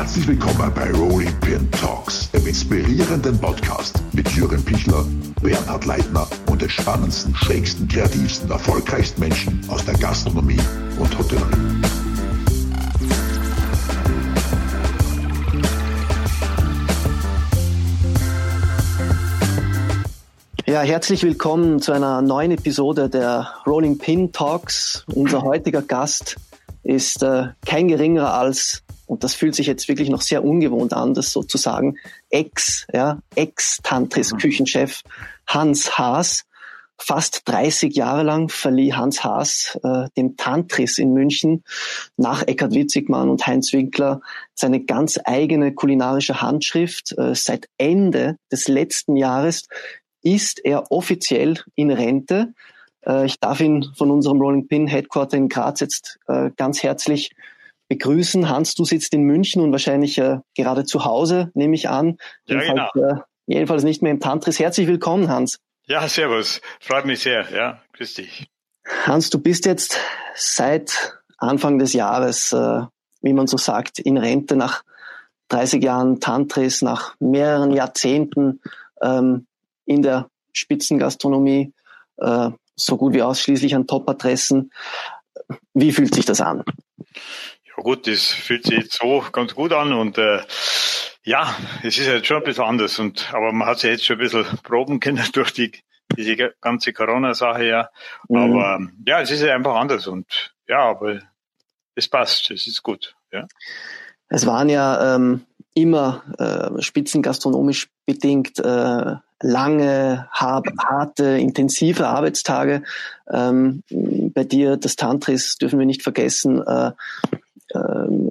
Herzlich willkommen bei Rolling Pin Talks, dem inspirierenden Podcast mit Jürgen Pichler, Bernhard Leitner und den spannendsten, schrägsten, kreativsten, erfolgreichsten Menschen aus der Gastronomie und Hotellerie. Ja, herzlich willkommen zu einer neuen Episode der Rolling Pin Talks. Unser heutiger Gast ist äh, kein geringerer als, und das fühlt sich jetzt wirklich noch sehr ungewohnt an, das sozusagen Ex, ja, Ex-Tantris-Küchenchef Hans Haas. Fast 30 Jahre lang verlieh Hans Haas äh, dem Tantris in München nach Eckhard Witzigmann und Heinz Winkler seine ganz eigene kulinarische Handschrift. Äh, seit Ende des letzten Jahres ist er offiziell in Rente. Äh, ich darf ihn von unserem Rolling Pin Headquarter in Graz jetzt äh, ganz herzlich begrüßen. Hans, du sitzt in München und wahrscheinlich äh, gerade zu Hause, nehme ich an. Ja, jedenfalls, genau. jedenfalls nicht mehr im Tantris. Herzlich willkommen, Hans. Ja, servus. Freut mich sehr. Ja, grüß dich. Hans, du bist jetzt seit Anfang des Jahres, wie man so sagt, in Rente nach 30 Jahren Tantris, nach mehreren Jahrzehnten ähm, in der Spitzengastronomie, äh, so gut wie ausschließlich an Top-Adressen. Wie fühlt sich das an? Gut, das fühlt sich jetzt so ganz gut an und äh, ja, es ist jetzt schon ein bisschen anders und aber man hat sich jetzt schon ein bisschen proben können durch die diese ganze Corona-Sache ja. Mhm. Aber ja, es ist einfach anders und ja, aber es passt, es ist gut, ja. Es waren ja ähm, immer äh, spitzengastronomisch bedingt äh, lange, harte, intensive Arbeitstage. Ähm, bei dir, das Tantris, dürfen wir nicht vergessen, äh,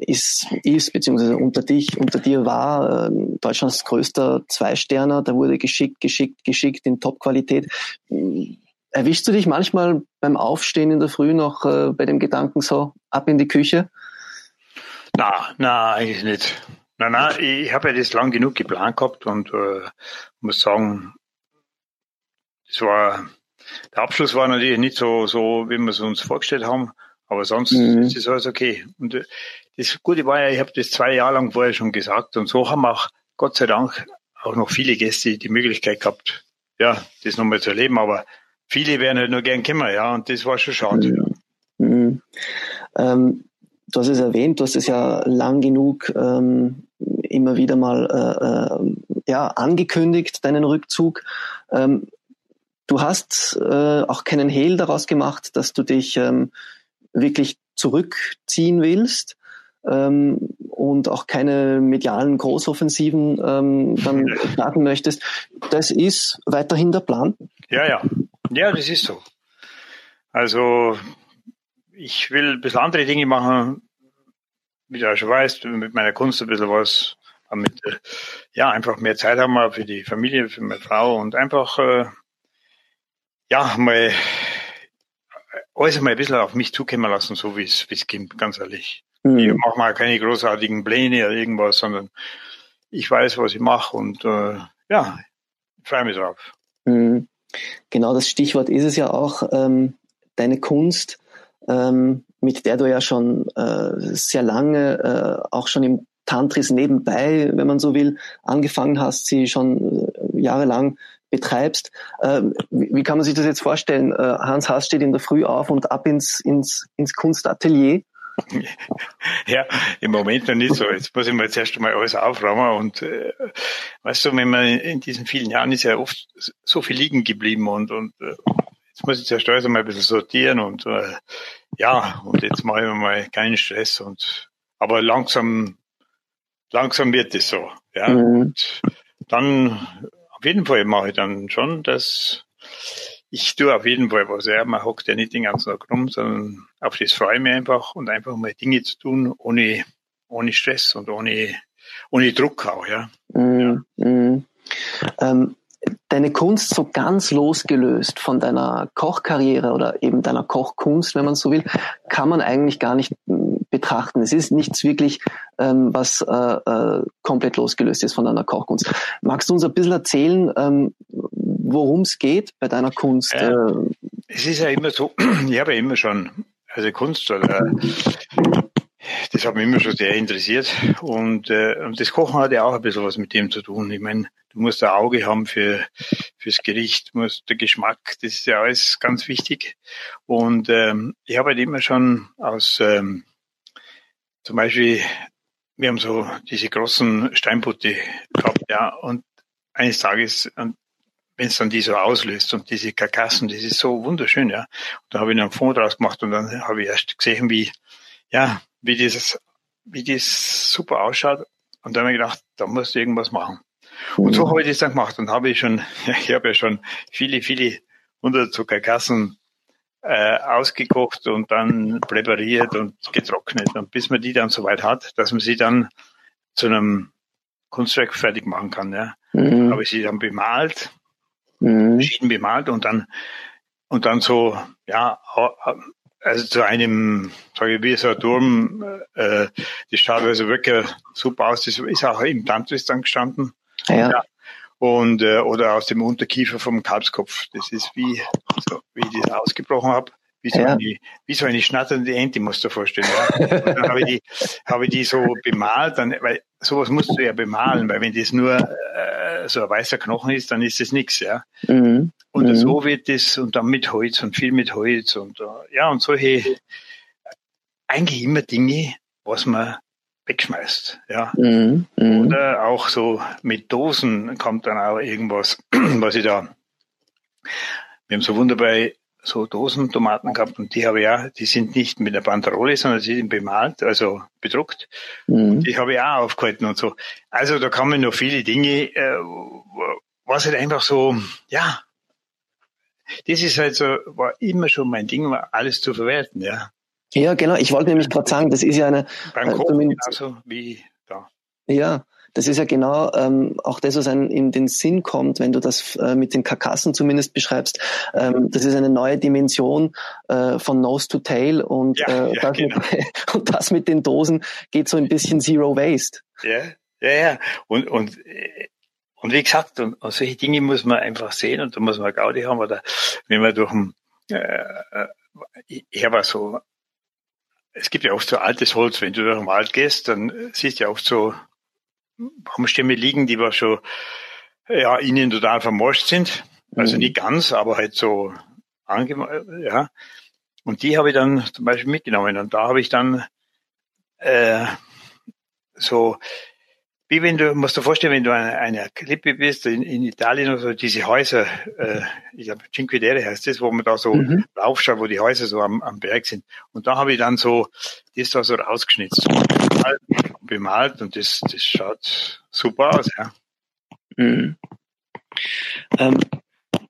ist, ist beziehungsweise unter dich, unter dir war äh, Deutschlands größter Zweisterner. Da wurde geschickt, geschickt, geschickt in Top-Qualität. Erwischst du dich manchmal beim Aufstehen in der Früh noch äh, bei dem Gedanken so ab in die Küche? Na, na, eigentlich nicht. Nein, nein, ich habe ja das lang genug geplant gehabt und äh, muss sagen, das war der Abschluss war natürlich nicht so, so wie wir es uns vorgestellt haben, aber sonst mhm. ist es alles okay. Und äh, das Gute war ja, ich habe das zwei Jahre lang vorher schon gesagt und so haben auch Gott sei Dank auch noch viele Gäste die Möglichkeit gehabt, ja, das nochmal zu erleben, aber viele wären halt nur gern gekommen, ja, und das war schon schade. Mhm. Mhm. Ähm, du hast es erwähnt, du hast es ja lang genug ähm, immer wieder mal äh, äh, ja, angekündigt, deinen Rückzug. Ähm, du hast äh, auch keinen Hehl daraus gemacht, dass du dich ähm, wirklich zurückziehen willst ähm, und auch keine medialen Großoffensiven ähm, dann starten möchtest. Das ist weiterhin der Plan? Ja, ja. Ja, das ist so. Also ich will ein bisschen andere Dinge machen, wie du schon weißt, mit meiner Kunst ein bisschen was, damit ja einfach mehr Zeit haben wir für die Familie, für meine Frau und einfach äh, ja mal alles mal ein bisschen auf mich zukommen lassen, so wie es kommt, ganz ehrlich. Mhm. Ich mache mal keine großartigen Pläne oder irgendwas, sondern ich weiß, was ich mache und äh, ja, freue mich drauf. Mhm. Genau das Stichwort ist es ja auch, ähm, deine Kunst ähm, mit der du ja schon äh, sehr lange, äh, auch schon im Tantris nebenbei, wenn man so will, angefangen hast, sie schon äh, jahrelang betreibst. Äh, wie, wie, kann man sich das jetzt vorstellen? Äh, Hans Haas steht in der Früh auf und ab ins, ins, ins Kunstatelier. Ja, im Moment noch nicht so. Jetzt muss ich mal zuerst einmal alles aufräumen und äh, weißt du, wenn man in diesen vielen Jahren ist ja oft so viel liegen geblieben und, und äh, jetzt muss ich zuerst alles einmal ein bisschen sortieren und äh, ja, und jetzt mache ich mal keinen Stress und aber langsam, langsam wird es so. Ja. Mhm. Und dann auf jeden Fall mache ich dann schon das. Ich tue auf jeden Fall was. Ja, man hockt ja nicht den ganzen Tag rum, sondern auf das freue ich mich einfach und einfach mal Dinge zu tun, ohne, ohne Stress und ohne, ohne Druck auch, ja. Mhm. ja. Mhm. Ähm, deine Kunst so ganz losgelöst von deiner Kochkarriere oder eben deiner Kochkunst, wenn man so will, kann man eigentlich gar nicht betrachten. Es ist nichts wirklich, ähm, was äh, äh, komplett losgelöst ist von deiner Kochkunst. Magst du uns ein bisschen erzählen, ähm, worum es geht bei deiner Kunst? Äh, es ist ja immer so, ich habe ja immer schon, also Kunst oder das das hat mich immer schon sehr interessiert. Und, äh, und das Kochen hat ja auch ein bisschen was mit dem zu tun. Ich meine, du musst ein Auge haben für fürs Gericht, musst der Geschmack, das ist ja alles ganz wichtig. Und ähm, ich habe halt immer schon aus ähm, zum Beispiel, wir haben so diese großen Steinbutte gehabt, ja, und eines Tages, wenn es dann die so auslöst und diese Karkassen, das ist so wunderschön, ja. Und da habe ich einen Fond draus gemacht und dann habe ich erst gesehen, wie, ja, wie dieses, wie das super ausschaut. Und dann habe ich gedacht, da musst du irgendwas machen. Und so habe ich das dann gemacht und habe ich schon, ich habe ja schon viele, viele hundert Zuckerkassen äh, ausgekocht und dann präpariert und getrocknet. Und bis man die dann soweit hat, dass man sie dann zu einem Kunstwerk fertig machen kann. Ja. Mhm. Habe ich sie dann bemalt, mhm. verschieden bemalt und dann und dann so, ja, also zu einem, sage ich, wie so ein Turm, äh, das schaut also wirklich super aus. Das ist auch im Tantris dann gestanden. Ja. ja. Und, äh, oder aus dem Unterkiefer vom Kalbskopf. Das ist wie, so, wie ich das ausgebrochen habe. Wie so, ja. eine, wie so eine schnatternde Ente, musst du dir vorstellen. Ja. Und dann habe ich, die, habe ich die so bemalt, dann, weil sowas musst du ja bemalen, weil wenn das nur äh, so ein weißer Knochen ist, dann ist das nichts, ja. Mhm. Und mhm. so wird das, und dann mit Holz und viel mit Holz und äh, ja, und solche, eigentlich immer Dinge, was man wegschmeißt. Ja. Mhm, mh. Oder auch so mit Dosen kommt dann auch irgendwas, was ich da. Wir haben so wunderbar so Dosentomaten gehabt und die habe ich ja, die sind nicht mit der Banderole, sondern sie sind bemalt, also bedruckt. Mhm. Die habe ich auch aufgehalten und so. Also da kommen noch viele Dinge, äh, was halt einfach so, ja, das ist halt so, war immer schon mein Ding, war alles zu verwerten, ja. Ja, genau. Ich wollte nämlich gerade sagen, das ist ja eine. Beim äh, genauso wie da. Ja, das ist ja genau ähm, auch das, was einem in den Sinn kommt, wenn du das äh, mit den Karkassen zumindest beschreibst. Ähm, das ist eine neue Dimension äh, von Nose to Tail und, ja, äh, ja, das genau. mit, und das mit den Dosen geht so ein bisschen Zero Waste. Ja, ja, ja. Und, und, und wie gesagt, und, und solche Dinge muss man einfach sehen und da muss man Gaudi haben. Oder wenn man durch ein, äh, äh ich habe so es gibt ja oft so altes Holz, wenn du durch den Wald gehst, dann siehst du ja oft so Baumstämme liegen, die wir schon ja, innen total vermorscht sind. Also mhm. nicht ganz, aber halt so ange ja. Und die habe ich dann zum Beispiel mitgenommen. Und da habe ich dann äh, so wie wenn du, musst du vorstellen, wenn du an einer Klippe bist, in, in Italien oder so, diese Häuser, äh, ich glaube Cinque Terre heißt das, wo man da so mhm. raufschaut, wo die Häuser so am, am Berg sind. Und da habe ich dann so, das da so rausgeschnitzt, bemalt, bemalt und das, das schaut super aus, ja. Mhm. Ähm,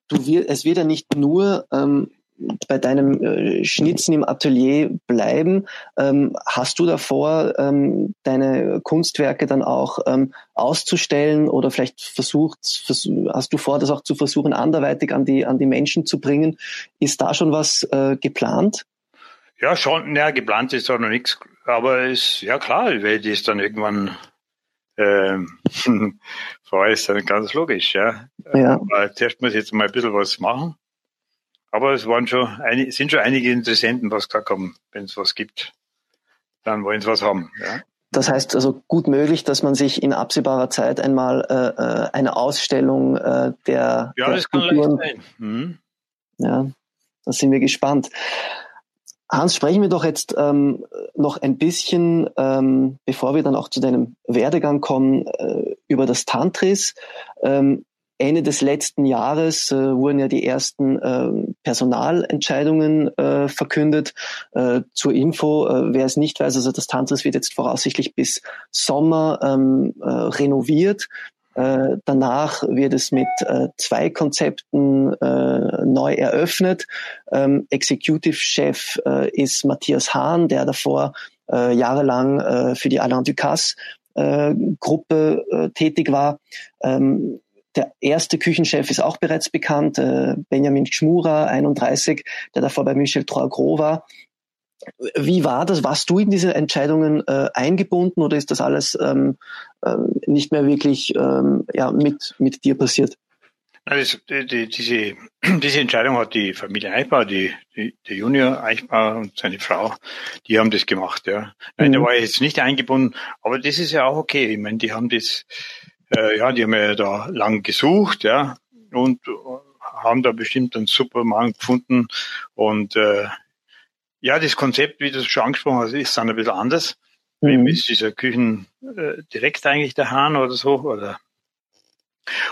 du wir, es wird ja nicht nur ähm, bei deinem äh, Schnitzen im Atelier bleiben. Ähm, hast du davor, ähm, deine Kunstwerke dann auch ähm, auszustellen oder vielleicht versucht, vers hast du vor, das auch zu versuchen, anderweitig an die, an die Menschen zu bringen? Ist da schon was äh, geplant? Ja, schon, ja, geplant ist da noch nichts, aber ist, ja klar, ich werde das dann irgendwann ähm, vorher ist dann ganz logisch, ja. ja. Aber zuerst muss ich jetzt mal ein bisschen was machen. Aber es waren schon ein, sind schon einige Interessenten, was gesagt haben, wenn es was gibt, dann wollen sie was haben. Ja. Das heißt also gut möglich, dass man sich in absehbarer Zeit einmal äh, äh eine Ausstellung äh, der, ja, der das kann Kulturen, sein. Mhm. Ja, da sind wir gespannt. Hans, sprechen wir doch jetzt ähm, noch ein bisschen, ähm, bevor wir dann auch zu deinem Werdegang kommen, äh, über das Tantris. Ähm, Ende des letzten Jahres äh, wurden ja die ersten äh, Personalentscheidungen äh, verkündet. Äh, zur Info, äh, wer es nicht weiß, also das Tantris wird jetzt voraussichtlich bis Sommer ähm, äh, renoviert. Äh, danach wird es mit äh, zwei Konzepten äh, neu eröffnet. Ähm, Executive Chef äh, ist Matthias Hahn, der davor äh, jahrelang äh, für die Alain Ducasse äh, Gruppe äh, tätig war. Ähm, der erste Küchenchef ist auch bereits bekannt, äh, Benjamin Schmura, 31, der davor bei Michel Troisgros war. Wie war das? Warst du in diese Entscheidungen äh, eingebunden oder ist das alles ähm, äh, nicht mehr wirklich ähm, ja, mit, mit dir passiert? Das, die, diese, diese Entscheidung hat die Familie Eichbauer, die, die, der Junior Eichbauer und seine Frau, die haben das gemacht, ja. Nein, mhm. da war ich jetzt nicht eingebunden, aber das ist ja auch okay. Ich meine, die haben das, äh, ja, die haben ja da lang gesucht, ja, und haben da bestimmt einen super Mann gefunden und äh, ja, das Konzept, wie du es schon angesprochen hast, ist dann ein bisschen anders. Mhm. Ist dieser Küchen äh, direkt eigentlich der Hahn oder so, oder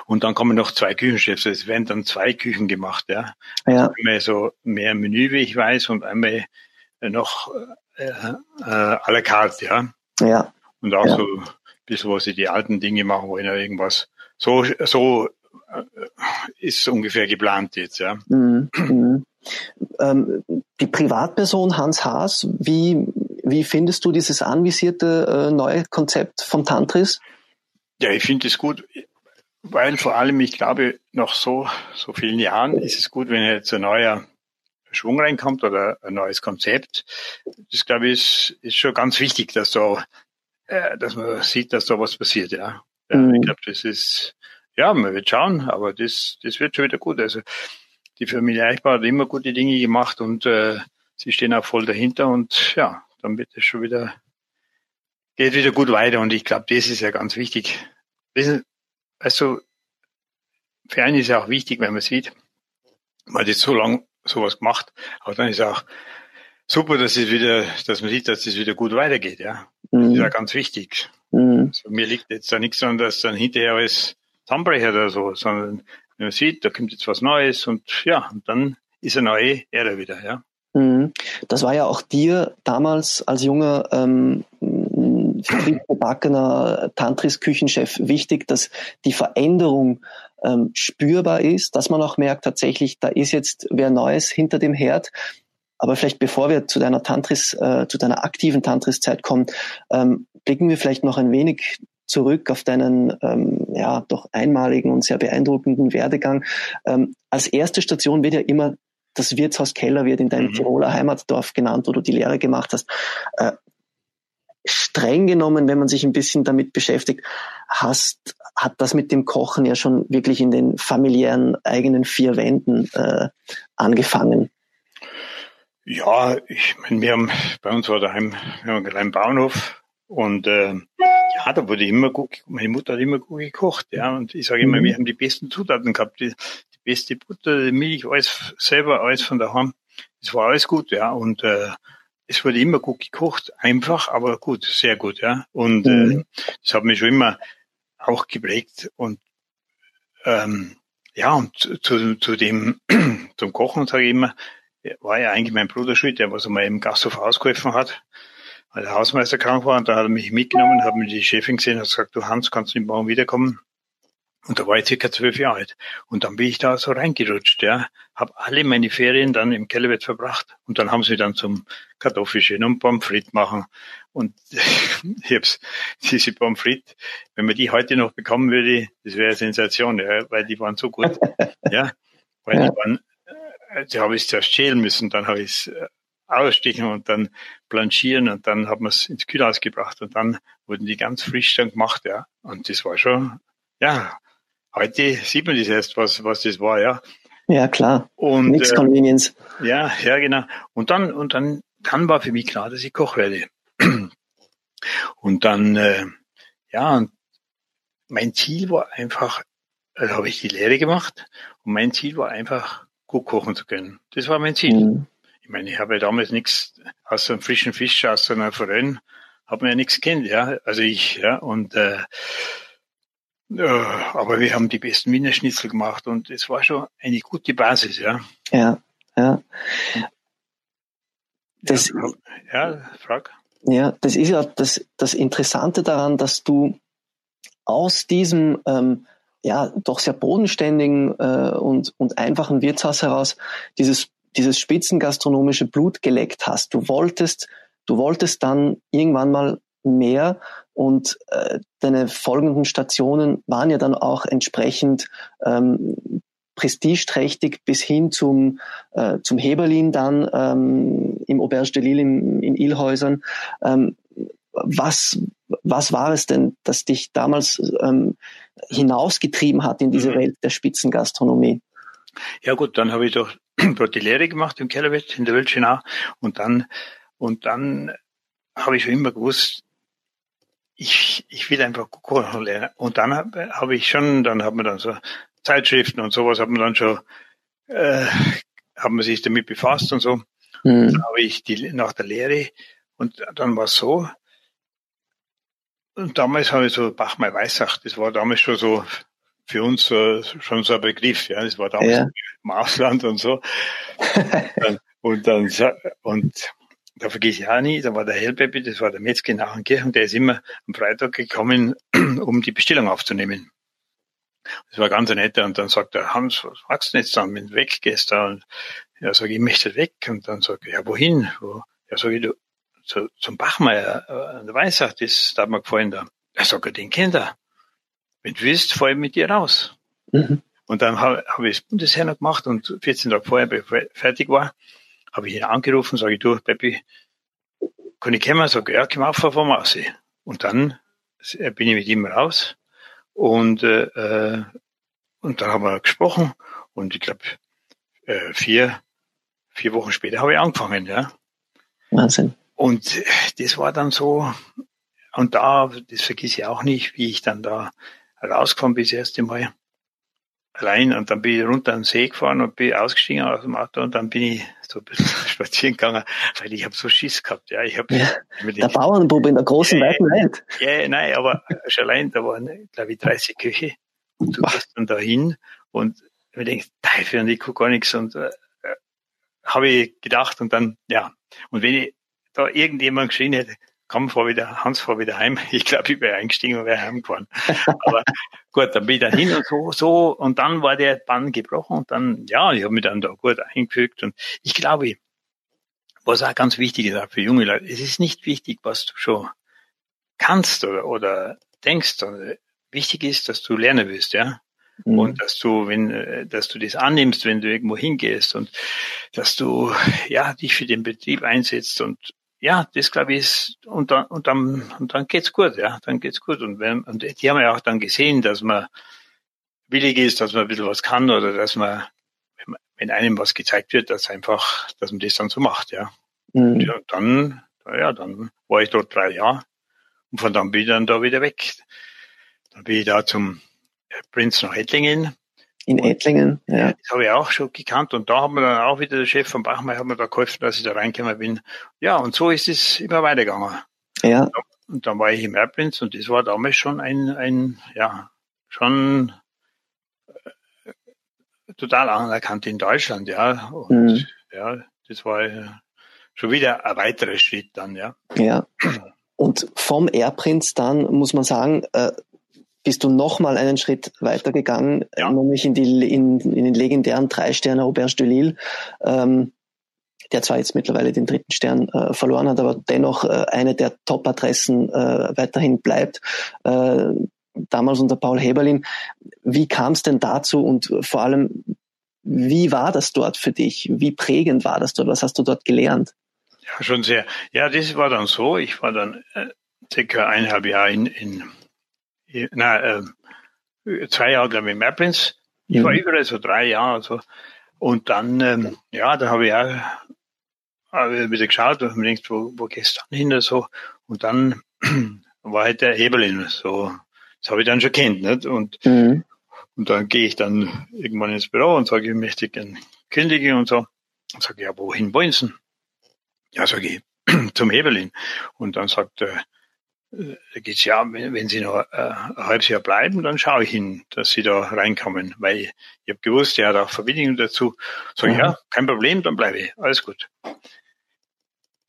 und dann kommen noch zwei Küchenchefs. Es werden dann zwei Küchen gemacht, ja. ja. Also einmal so mehr Menü, wie ich weiß, und einmal noch äh, äh, à la carte, ja. Ja. Und auch ja. so wo sie die alten Dinge machen wollen, oder irgendwas. So, so äh, ist ungefähr geplant jetzt, ja. Mhm. Mhm. Ähm, die Privatperson Hans Haas, wie, wie findest du dieses anvisierte äh, neue Konzept von Tantris? Ja, ich finde es gut weil vor allem, ich glaube, nach so, so vielen Jahren ist es gut, wenn jetzt ein neuer Schwung reinkommt oder ein neues Konzept. Das, glaube ich, ist, ist schon ganz wichtig, dass so, äh, dass man sieht, dass da was passiert, ja. ja mhm. Ich glaube, das ist, ja, man wird schauen, aber das, das wird schon wieder gut. Also, die Familie Eichbauer hat immer gute Dinge gemacht und äh, sie stehen auch voll dahinter und ja, dann wird es schon wieder, geht wieder gut weiter und ich glaube, das ist ja ganz wichtig. Wissen, also, für einen ist ja auch wichtig, wenn man sieht, man hat jetzt so lange sowas gemacht, aber dann ist auch super, dass es wieder, dass man sieht, dass es wieder gut weitergeht, ja. Mhm. Das ist ja ganz wichtig. Mhm. Also mir liegt jetzt da nichts an, dass dann hinterher alles zusammenbrechen oder so, sondern wenn man sieht, da kommt jetzt was Neues und ja, und dann ist eine neue Ära wieder, ja. Mhm. Das war ja auch dir damals als junger ähm, vertriebsgebackener Tantris-Küchenchef wichtig, dass die Veränderung ähm, spürbar ist, dass man auch merkt, tatsächlich, da ist jetzt wer Neues hinter dem Herd. Aber vielleicht bevor wir zu deiner Tantris, äh, zu deiner aktiven Tantris-Zeit kommen, ähm, blicken wir vielleicht noch ein wenig zurück auf deinen ähm, ja doch einmaligen und sehr beeindruckenden Werdegang. Ähm, als erste Station wird ja immer das Wirtshaus Keller wird in deinem mhm. Tiroler Heimatdorf genannt, wo du die Lehre gemacht hast. Äh, streng genommen, wenn man sich ein bisschen damit beschäftigt, hast, hat das mit dem Kochen ja schon wirklich in den familiären eigenen vier Wänden äh, angefangen. Ja, ich meine, wir haben bei uns war daheim, wir haben einen kleinen Bauernhof und äh, ja, da wurde immer gut, meine Mutter hat immer gut gekocht, ja, und ich sage immer, mhm. wir haben die besten Zutaten gehabt, die, die beste Butter, die Milch, alles selber, alles von daheim. Das war alles gut, ja, und äh, es wurde immer gut gekocht, einfach, aber gut, sehr gut, ja. Und mhm. äh, das hat mich schon immer auch geprägt und ähm, ja, und zu, zu dem, zum Kochen, sage ich immer, war ja eigentlich mein Bruder schuld, der was einmal im Gasthof ausgeholfen hat, weil der Hausmeister krank war und da hat er mich mitgenommen, hat mir die Chefin gesehen, hat gesagt, du Hans, kannst du morgen wiederkommen? Und da war ich circa zwölf Jahre alt. Und dann bin ich da so reingerutscht, ja. Hab alle meine Ferien dann im Kellerbett verbracht. Und dann haben sie dann zum Kartoffelchen und Pommes frites machen. Und ich hab's, diese Pommes frites, wenn man die heute noch bekommen würde, das wäre eine Sensation, ja, weil die waren so gut. ja. Weil die waren, die habe ich zuerst schälen müssen, dann habe ich es äh, ausstechen und dann blanchieren und dann hat man es ins Kühlhaus gebracht und dann wurden die ganz frisch dann gemacht, ja. Und das war schon, ja, Heute sieht man das erst, was, was das war, ja. Ja, klar. Und, Nichts äh, Convenience. Ja, ja, genau. Und dann, und dann, dann war für mich klar, dass ich Koch werde. Und dann, äh, ja, mein Ziel war einfach, also habe ich die Lehre gemacht und mein Ziel war einfach, gut kochen zu können. Das war mein Ziel. Mhm. Ich meine, ich habe ja damals nichts außer einem frischen Fisch, außer einer Forelle, habe mir ja nichts kennt, ja. Also ich, ja, und äh, ja, aber wir haben die besten Wiener Schnitzel gemacht und es war schon eine gute Basis, ja. Ja, ja. Das, ja, frag. Ja, das ist ja das, das Interessante daran, dass du aus diesem ähm, ja doch sehr bodenständigen äh, und, und einfachen Wirtshaus heraus dieses, dieses spitzengastronomische Blut geleckt hast. Du wolltest, du wolltest dann irgendwann mal mehr und äh, deine folgenden Stationen waren ja dann auch entsprechend ähm, prestigeträchtig bis hin zum, äh, zum Heberlin dann ähm, im Auberge de Lille in, in Ilhäusern. Ähm, was, was war es denn, das dich damals ähm, hinausgetrieben hat in diese mhm. Welt der Spitzengastronomie? Ja gut, dann habe ich doch dort die Lehre gemacht im Kellerwett in der Weltschenau und dann und dann habe ich schon immer gewusst, ich, ich will einfach kochen lernen. Und dann habe hab ich schon, dann hat man dann so Zeitschriften und sowas, hat man dann schon, äh, haben man sich damit befasst und so. Mhm. Dann habe ich die nach der Lehre und dann war es so. Und damals habe ich so Bachmeier Weissach, das war damals schon so für uns äh, schon so ein Begriff, ja. Das war damals ja. im Ausland und so. und dann und da vergesse ich auch nie, da war der Hellpeppi, das war der Metzger in Achenkirchen, der ist immer am Freitag gekommen, um die Bestellung aufzunehmen. Das war ganz netter und dann sagt er, Hans, was machst du denn jetzt dann, wenn du weggehst? Da? Und ja, sage ich, ich möchte weg. Und dann sage ich, ja, wohin? Wo? Ja, sage ich, du, zu, zum Bachmeier, äh, der Weissach, das hat mir gefallen da. Er sagt, den kennt er. Wenn du willst, fahr ich mit dir raus. Mhm. Und dann habe hab ich das Bundesheer noch gemacht und 14 Tage vorher, bevor ich fertig war, habe ich ihn angerufen, sage ich, du, Peppi, kann ich kommen? Sag, ja, komm auf vom Aussee. Und dann bin ich mit ihm raus und, äh, äh, und dann haben wir gesprochen und ich glaube, äh, vier, vier Wochen später habe ich angefangen, ja. Wahnsinn. Und das war dann so, und da, das vergesse ich auch nicht, wie ich dann da rausgekommen bin das erste Mal rein. Und dann bin ich runter den See gefahren und bin ausgestiegen aus dem Auto und dann bin ich so ein bisschen spazieren gegangen, weil ich habe so Schiss gehabt. Ja, ich hab ja, der Bauernbub in der großen, ja, weiten Welt. Ja, nein, aber schon allein, da waren, glaube ich, 30 Köche und du gehst dann dahin und ich denke, Teufel, und ich gucke gar nichts. Und äh, habe ich gedacht und dann, ja, und wenn ich da irgendjemand geschrien hätte, komm, fahr wieder, Hans, fahr wieder heim. Ich glaube, ich wäre eingestiegen und wäre heimgefahren. Aber gut, dann bin ich dann hin und so, so, und dann war der Bann gebrochen und dann, ja, ich habe mich dann da gut eingefügt und ich glaube, was auch ganz wichtig ist auch für junge Leute, es ist nicht wichtig, was du schon kannst oder, oder denkst, wichtig ist, dass du lernen willst, ja. Mhm. Und dass du, wenn, dass du das annimmst, wenn du irgendwo hingehst und dass du, ja, dich für den Betrieb einsetzt und ja, das glaube ich ist, und dann, und dann, und dann geht's gut, ja, dann geht's gut. Und wenn, und die haben ja auch dann gesehen, dass man willig ist, dass man ein bisschen was kann oder dass man, wenn einem was gezeigt wird, dass einfach, dass man das dann so macht, ja. Mhm. Und ja, dann, ja, dann war ich dort drei Jahre und von dann bin ich dann da wieder weg. Dann bin ich da zum Prinz nach Ettlingen in Ettlingen, ja. Das habe ich auch schon gekannt und da hat mir dann auch wieder der Chef von Bachmeier hat mir da geholfen, dass ich da reingekommen bin. Ja, und so ist es immer weitergegangen. Ja. Und dann war ich im Airprince und das war damals schon ein, ein ja, schon äh, total anerkannt in Deutschland, ja. Und mhm. ja, das war schon wieder ein weiterer Schritt dann, ja. Ja. Und vom Airprince dann muss man sagen, äh, bist du nochmal einen Schritt weitergegangen, ja. nämlich in, die, in, in den legendären drei Sterne Auberge de Lille, ähm, der zwar jetzt mittlerweile den dritten Stern äh, verloren hat, aber dennoch äh, eine der Top-Adressen äh, weiterhin bleibt. Äh, damals unter Paul Heberlin. Wie kam es denn dazu und vor allem, wie war das dort für dich? Wie prägend war das dort? Was hast du dort gelernt? Ja, schon sehr. Ja, das war dann so. Ich war dann äh, circa eineinhalb Jahre in, in na, äh, zwei Jahre, glaube ich, im Airplanes. Ich mhm. war überall so drei Jahre. Also. Und dann, ähm, ja, da habe ich auch hab ich wieder geschaut und mir gedacht, wo, wo gehst du dann hin? So. Und dann war halt der Hebelin. So, das habe ich dann schon kennt. Nicht? Und, mhm. und dann gehe ich dann irgendwann ins Büro und sage, ich möchte gerne kündigen und so. Und sage, ja, wohin wollen Sie? Ja, sage ich, zum Hebelin. Und dann sagt er, da geht's ja, wenn Sie noch äh, ein halbes Jahr bleiben, dann schaue ich hin, dass Sie da reinkommen, weil ich habe gewusst, er hat auch Verbindungen dazu. Sag ich, ja, kein Problem, dann bleibe ich, alles gut.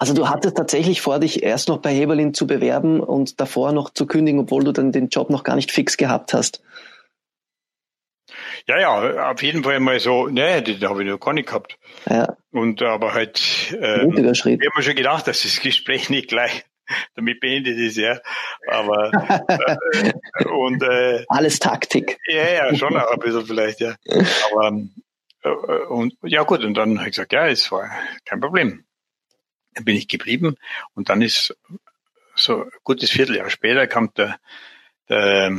Also du hattest tatsächlich vor, dich erst noch bei Heberlin zu bewerben und davor noch zu kündigen, obwohl du dann den Job noch gar nicht fix gehabt hast. Ja, ja, auf jeden Fall mal so, ne, den habe ich noch gar nicht gehabt. Ja. Und aber halt, äh, Schritt. ich habe mir schon gedacht, dass das Gespräch nicht gleich damit beendet ist, ja. Aber äh, und äh, alles Taktik. Ja, ja, schon auch ein bisschen vielleicht, ja. Aber äh, und ja gut, und dann habe ich gesagt, ja, es war kein Problem. Dann bin ich geblieben und dann ist so ein gutes Vierteljahr später kam der, der,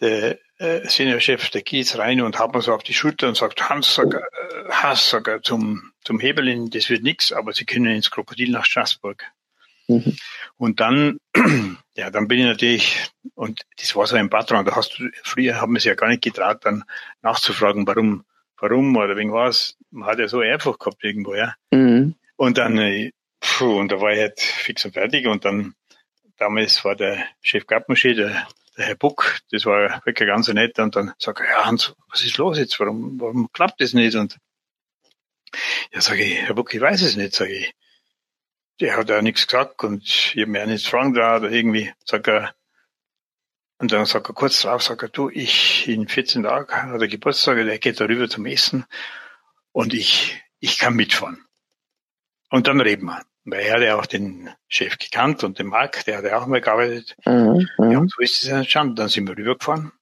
der äh, Seniorchef der Kiez rein und hat mir so auf die Schulter und sagt, Hans, sag, äh, Hass, sag er zum, zum Hebelin, das wird nichts, aber Sie können ins Krokodil nach Straßburg. Mhm. Und dann, ja, dann bin ich natürlich, und das war so ein Patron, da hast du, früher haben wir es ja gar nicht getraut, dann nachzufragen, warum, warum oder wegen was. Man hat ja so einfach gehabt irgendwo, ja. Mhm. Und dann, äh, puh, und da war ich halt fix und fertig und dann, damals war der Chef Gartmaschine, der, der Herr Buck, das war wirklich ganz nett und dann sagt er, ja Hans, was ist los jetzt, warum, warum klappt das nicht? Und ja, sage ich, Herr Buck, ich weiß es nicht, sage ich der hat ja nichts gesagt und ich habe mir auch nichts fragen da oder irgendwie, sagt er, und dann sagt er kurz drauf, sagt er, du, ich in 14 Tagen hat er Geburtstag, der geht darüber zum Essen und ich, ich kann mitfahren. Und dann reden wir. Weil er hat ja auch den Chef gekannt und den Marc, der hat ja auch mal gearbeitet. Mhm, ja, und so ist es entstanden. Dann sind wir rübergefahren.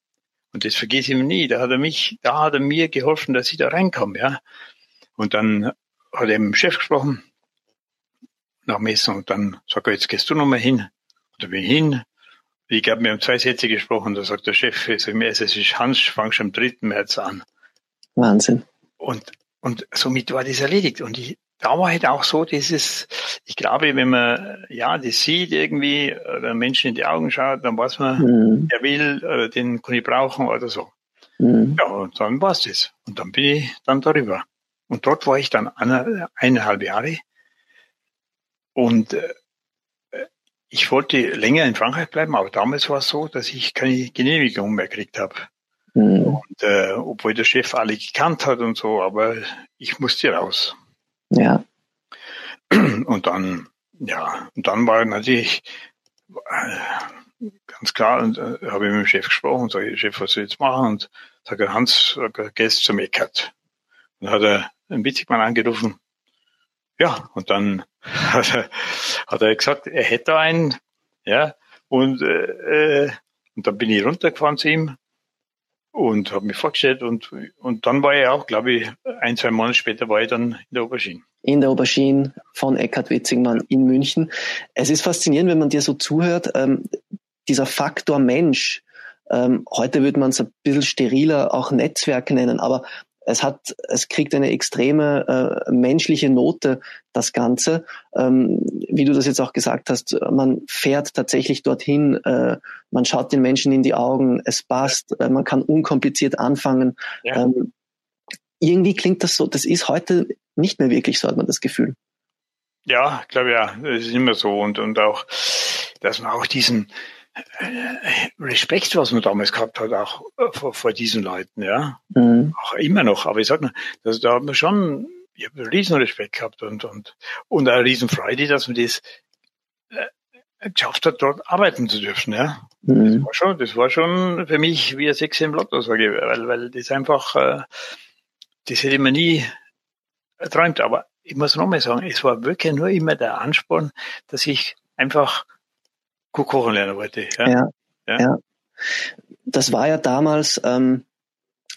Und das vergesse ich mir nie. Da hat er mich, da hat er mir geholfen, dass ich da reinkomme, ja. Und dann hat er mit dem Chef gesprochen nach Messen und dann sagt er, jetzt gehst du nochmal hin. Da bin ich hin. Ich glaube, wir haben zwei Sätze gesprochen, da sagt der Chef, es ist Hans, fangst am 3. März an. Wahnsinn. Und, und somit war das erledigt. Und ich, da war halt auch so dieses, ich glaube, wenn man, ja, das sieht irgendwie, oder Menschen in die Augen schaut, dann weiß man, mhm. der will, oder den kann ich brauchen oder so. Mhm. Ja, und dann war's das. Und dann bin ich dann darüber. Und dort war ich dann eine, eineinhalb Jahre. Und äh, ich wollte länger in Frankreich bleiben, aber damals war es so, dass ich keine Genehmigung mehr gekriegt habe. Mhm. Und, äh, obwohl der Chef alle gekannt hat und so, aber ich musste raus. Ja. Und dann, ja, und dann war natürlich äh, ganz klar, und äh, habe ich mit dem Chef gesprochen und sage, Chef, was soll ich jetzt machen? Und sage, Hans, gehst zum Eckert. Und dann hat er einen Witzigmann angerufen, ja, und dann hat er, gesagt, er hätte einen, ja, und, äh, äh, und dann bin ich runtergefahren zu ihm und habe mich vorgestellt und, und dann war er auch, glaube ich, ein, zwei Monate später war ich dann in der Aubergine. In der Aubergine von Eckhard Witzigmann in München. Es ist faszinierend, wenn man dir so zuhört, ähm, dieser Faktor Mensch, ähm, heute würde man es ein bisschen steriler auch Netzwerk nennen, aber es hat, es kriegt eine extreme äh, menschliche Note, das Ganze. Ähm, wie du das jetzt auch gesagt hast, man fährt tatsächlich dorthin, äh, man schaut den Menschen in die Augen, es passt, äh, man kann unkompliziert anfangen. Ja. Ähm, irgendwie klingt das so, das ist heute nicht mehr wirklich so, hat man das Gefühl. Ja, ich glaube ja, es ist immer so und, und auch, dass man auch diesen, Respekt, was man damals gehabt hat, auch äh, vor, vor diesen Leuten, ja. Mhm. Auch immer noch. Aber ich sag mal, das, da hat man schon, ich habe einen riesen Respekt gehabt und, und, und eine riesen Freude, dass man das äh, geschafft hat, dort arbeiten zu dürfen, ja. Mhm. Das war schon, das war schon für mich wie ein Sechs im Lotto, sage ich, weil, weil das einfach, äh, das hätte man nie erträumt. Aber ich muss nochmal sagen, es war wirklich nur immer der Ansporn, dass ich einfach gut kochen lernen wollte. Ja. Ja, ja. ja. Das war ja damals, ähm,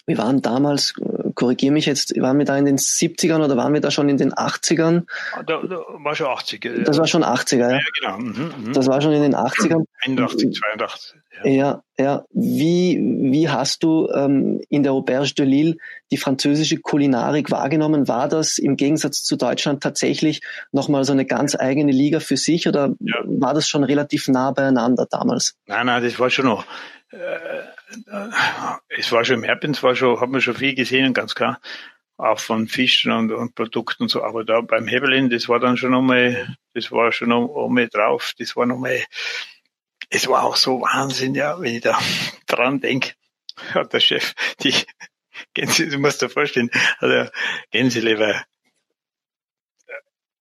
wir waren damals, äh, korrigiere mich jetzt, waren wir da in den 70ern oder waren wir da schon in den 80ern? Ah, da, da war schon 80er. Das war schon 80er, ja. ja genau. Mhm, mhm. Das war schon in den 80ern. 81, 82. Ja, ja. Wie, wie hast du ähm, in der Auberge de Lille die französische Kulinarik wahrgenommen? War das im Gegensatz zu Deutschland tatsächlich nochmal so eine ganz eigene Liga für sich oder ja. war das schon relativ nah beieinander damals? Nein, nein, das war schon noch. Äh, es war schon im Herbst, war schon, hat man schon viel gesehen, ganz klar. Auch von Fischen und, und Produkten und so. Aber da beim Hebelin, das war dann schon nochmal, das war schon nochmal drauf, das war nochmal, es war auch so Wahnsinn, ja, wenn ich da dran denke, hat der Chef die Gänse, du musst dir vorstellen, also Gänseleber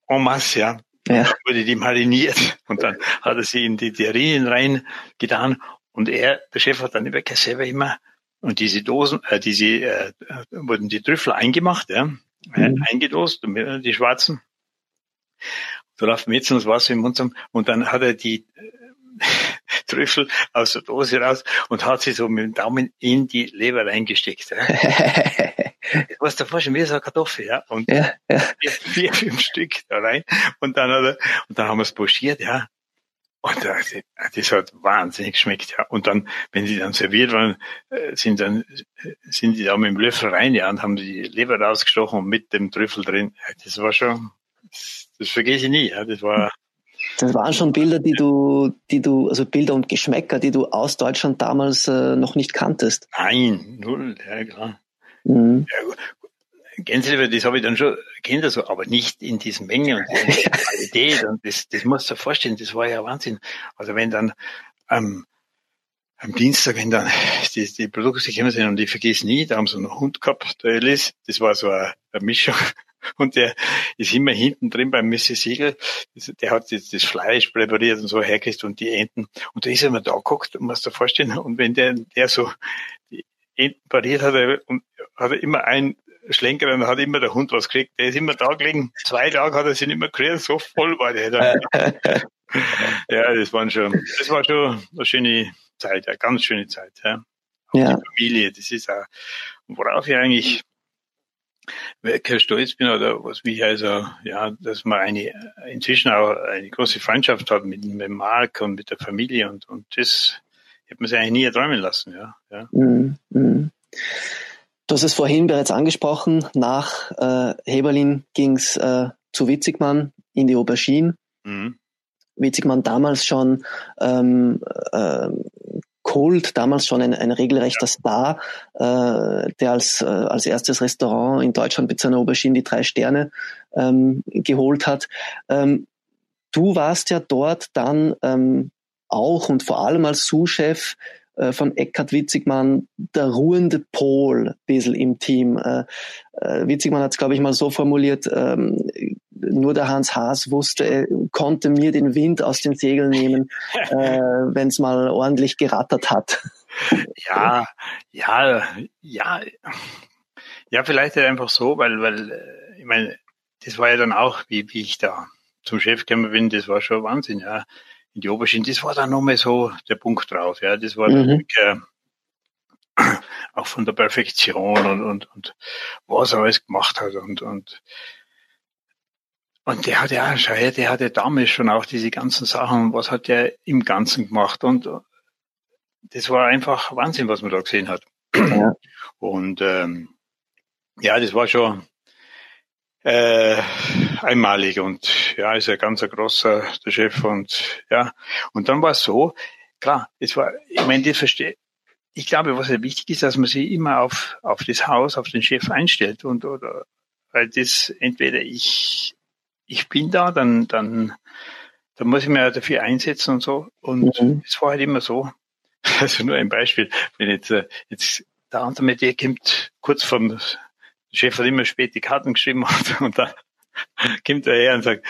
en masse, ja. Ja. Dann wurde die mariniert und dann hat er sie in die Terrinen rein getan und er, der Chef hat dann über selber immer, und diese Dosen, äh, diese, äh, wurden die Trüffel eingemacht, ja, mhm. eingedost, die schwarzen. So läuft jetzt das Wasser im Mund und dann hat er die äh, Trüffel aus der Dose raus und hat sie so mit dem Daumen in die Leber reingesteckt. Ja. das war davor schon wie so eine Kartoffel, ja. Und ja, ja. Vier, vier, fünf Stück da rein. Und dann hat er, und dann haben wir es pochiert, ja. Und das, das hat wahnsinnig geschmeckt, ja. Und dann, wenn die dann serviert waren, äh, sind dann, sind die da mit dem Löffel rein, ja, und haben die Leber rausgestochen und mit dem Trüffel drin. Das war schon, das, das vergesse ich nie, ja. Das war, das waren schon Bilder, die du, die du, also Bilder und Geschmäcker, die du aus Deutschland damals äh, noch nicht kanntest. Nein, null, ja klar. Mhm. Ja, Gänseleber, das habe ich dann schon kennt so, aber nicht in diesen Mengen und Qualität. Und das, das musst du dir vorstellen, das war ja Wahnsinn. Also wenn dann ähm, am Dienstag, wenn dann die, die Produkte gekommen sind und ich vergesse nie, da haben sie einen Hund gehabt, der Ellis, das war so eine, eine Mischung und der ist immer hinten drin beim Mrs. Siegel. Der hat das, das Fleisch präpariert und so hergekriegt und die Enten. Und da ist er immer da geguckt, musst du dir vorstellen. Und wenn der, der so die Enten pariert hat, und hat er immer ein Schlenker, dann hat immer der Hund was gekriegt. Der ist immer da gelegen. Zwei Tage hat er sich nicht mehr gekriegt, so voll war der dann. ja, das waren schon, das war schon eine schöne Zeit, eine ganz schöne Zeit, ja. ja. Die Familie, das ist auch, worauf ich eigentlich wirklich stolz bin oder was mich also, ja, dass man eine, inzwischen auch eine große Freundschaft hat mit, mit Marc und mit der Familie und, und das hätte man sich eigentlich nie erträumen lassen, ja. ja. Mm, mm. Du hast es vorhin bereits angesprochen, nach äh, Heberlin ging es äh, zu Witzigmann in die Aubergine. Mhm. Witzigmann damals schon ähm, äh, Cold, damals schon ein, ein regelrechter Star, äh, der als, äh, als erstes Restaurant in Deutschland mit seiner Aubergine die drei Sterne ähm, geholt hat. Ähm, du warst ja dort dann ähm, auch und vor allem als Sous-Chef äh, von Eckhard Witzigmann der ruhende Pol bisschen im Team. Äh, äh, Witzigmann hat es, glaube ich, mal so formuliert, ähm, nur der Hans Haas wusste, er konnte mir den Wind aus den Segeln nehmen, äh, wenn es mal ordentlich gerattert hat. Ja, ja, ja, ja, vielleicht einfach so, weil, weil, ich meine, das war ja dann auch, wie, wie ich da zum Chef gekommen bin, das war schon Wahnsinn, ja in die Oberschiene, das war dann nochmal so der Punkt drauf. Ja, das war mhm. wirklich, äh, auch von der Perfektion und, und, und was er alles gemacht hat und, und, und der hat ja, schau her, der hatte damals schon auch diese ganzen Sachen, was hat der im Ganzen gemacht und das war einfach Wahnsinn, was man da gesehen hat. Ja. Und ähm, ja, das war schon, äh, einmalig und ja, ist ein ganz ein großer der Chef und ja, und dann war es so, klar, es war, ich meine, das verstehe, ich glaube, was ja wichtig ist, dass man sich immer auf, auf das Haus, auf den Chef einstellt und, oder, weil das entweder ich, ich bin da, dann, dann, dann muss ich mir dafür einsetzen und so. Und mhm. es war halt immer so, also nur ein Beispiel, wenn jetzt, äh, jetzt der andere mit dir kommt kurz vom der Chef hat immer spät die Karten geschrieben und, und dann kommt er her und sagt,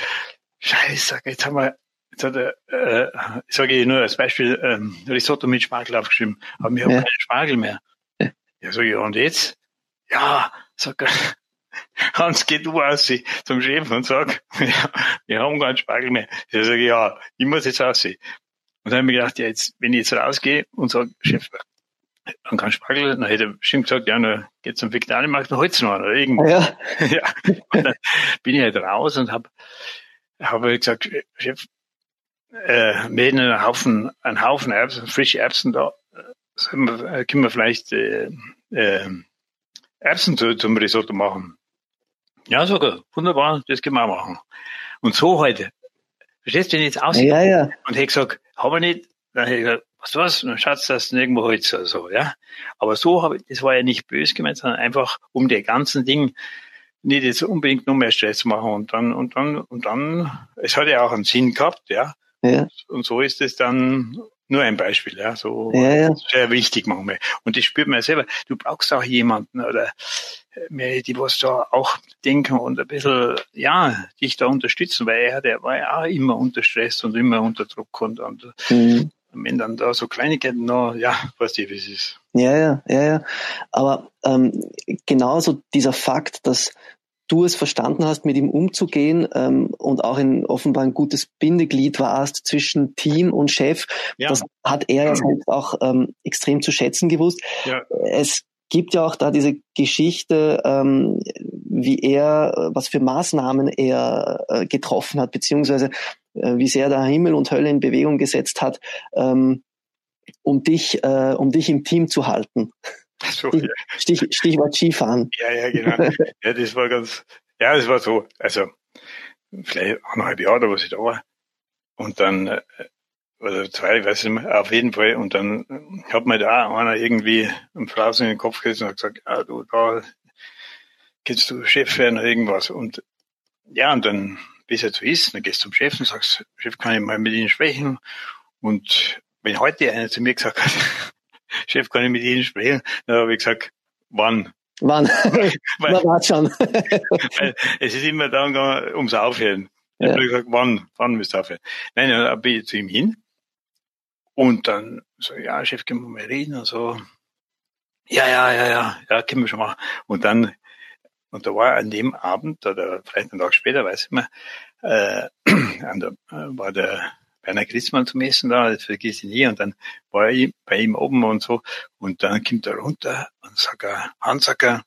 Scheiße, jetzt haben wir, jetzt hat er, äh, sage ich nur als Beispiel, ähm, Risotto mit Spargel aufgeschrieben, aber wir haben ja. keinen Spargel mehr. Ja, sag ich, und jetzt? Ja, sag er, Hans, geh du aus zum Chef und sag, ja, wir haben keinen Spargel mehr. Ich sage, ja, ich muss jetzt aussehen. Und dann habe ich mir gedacht, ja, jetzt, wenn ich jetzt rausgehe und sage, Chef, dann kann Spargel, dann hätte er bestimmt gesagt, ja, dann geht zum Viktualienmarkt, dann holt's noch oder irgendwie. Ja. ja. Und dann bin ich halt raus und habe hab halt gesagt, Chef, äh, wir hätten einen Haufen, einen Haufen Erbsen, frische Erbsen da. Wir, können wir vielleicht äh, äh, Erbsen zu, zum Risotto machen? Ja, sogar, wunderbar, das können wir auch machen. Und so heute. Verstehst du, wenn ich jetzt ausgehe ja, ja. und hätte gesagt, haben wir nicht, dann hätte ich gesagt, was was, dann schaut's das nirgendwo Holz oder so, ja. Aber so habe ich, das war ja nicht böse gemeint, sondern einfach um die ganzen Dinge nicht jetzt unbedingt noch mehr Stress machen und dann, und dann, und dann, es hat ja auch einen Sinn gehabt, ja. ja. Und so ist es dann nur ein Beispiel, ja, so ja, ja. sehr wichtig manchmal. Und das spürt man ja selber. Du brauchst auch jemanden oder mehr, die was da auch denken und ein bisschen, ja, dich da unterstützen, weil er, der war ja auch immer unter Stress und immer unter Druck und, und mhm wenn dann da so Kleinigkeiten noch, ja, weißt du, wie es ist. Ja, ja, ja, ja. Aber ähm, genauso dieser Fakt, dass du es verstanden hast, mit ihm umzugehen ähm, und auch in offenbar ein gutes Bindeglied warst zwischen Team und Chef, ja. das hat er ja selbst auch ähm, extrem zu schätzen gewusst. Ja. Es gibt ja auch da diese Geschichte, ähm, wie er, was für Maßnahmen er äh, getroffen hat, beziehungsweise äh, wie sehr da Himmel und Hölle in Bewegung gesetzt hat, ähm, um dich, äh, um dich im Team zu halten. So, ja. Stich, Stichwort Skifahren. Ja, ja, genau. Ja, das war ganz, ja, das war so, also vielleicht eineinhalb Jahre oder was ich da war. Und dann, äh, oder zwei, weiß ich nicht mehr, auf jeden Fall. Und dann hat mir da einer irgendwie ein Phrase in den Kopf gesetzt und hat gesagt, ja, du, da kannst du Chef werden oder irgendwas. Und ja, und dann, wie es so ist, dann gehst du zum Chef und sagst, Chef, kann ich mal mit Ihnen sprechen? Und wenn heute einer zu mir gesagt hat, Chef, kann ich mit Ihnen sprechen? Dann habe ich gesagt, wann? Wann? weil, war schon. weil es ist immer darum gegangen, ums Aufhören. Ich ja. habe gesagt, wann, wann müsst ihr aufhören? Nein, dann bin ich zu ihm hin. Und dann so, ja, Chef, können wir mal reden und so. Ja, ja, ja, ja, ja, können wir schon machen. Und dann, und da war an dem Abend, oder vielleicht einen Tag später, weiß ich mehr, äh, der, war der Werner Christmann zum Essen da, das vergiss ich nie, und dann war ich bei ihm oben und so, und dann kommt er runter und sagt er, Hans, sagt er,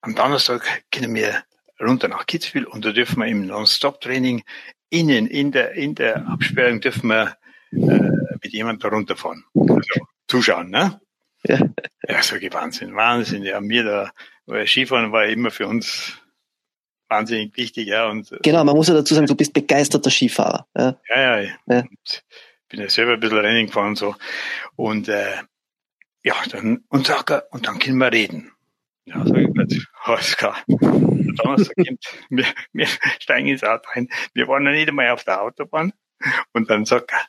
am Donnerstag können wir runter nach Kitzbühel und da dürfen wir im Non-Stop-Training innen, in der, in der Absperrung dürfen wir äh, mit jemandem runterfahren. Also, zuschauen, ne? Ja. ja, so Wahnsinn, Wahnsinn. Ja, mir da, weil Skifahren war immer für uns wahnsinnig wichtig, ja. Und, äh, genau, man muss ja dazu sagen, du bist begeisterter Skifahrer. Ja, ja. ja. ja. bin ja selber ein bisschen Rennen gefahren und so. Und äh, ja, dann und sag er, und dann können wir reden. Ja, sag ich jetzt, alles klar. Donnerstag kommt, wir, wir steigen ins Auto ein. Wir waren noch nicht einmal auf der Autobahn. Und dann sagt er,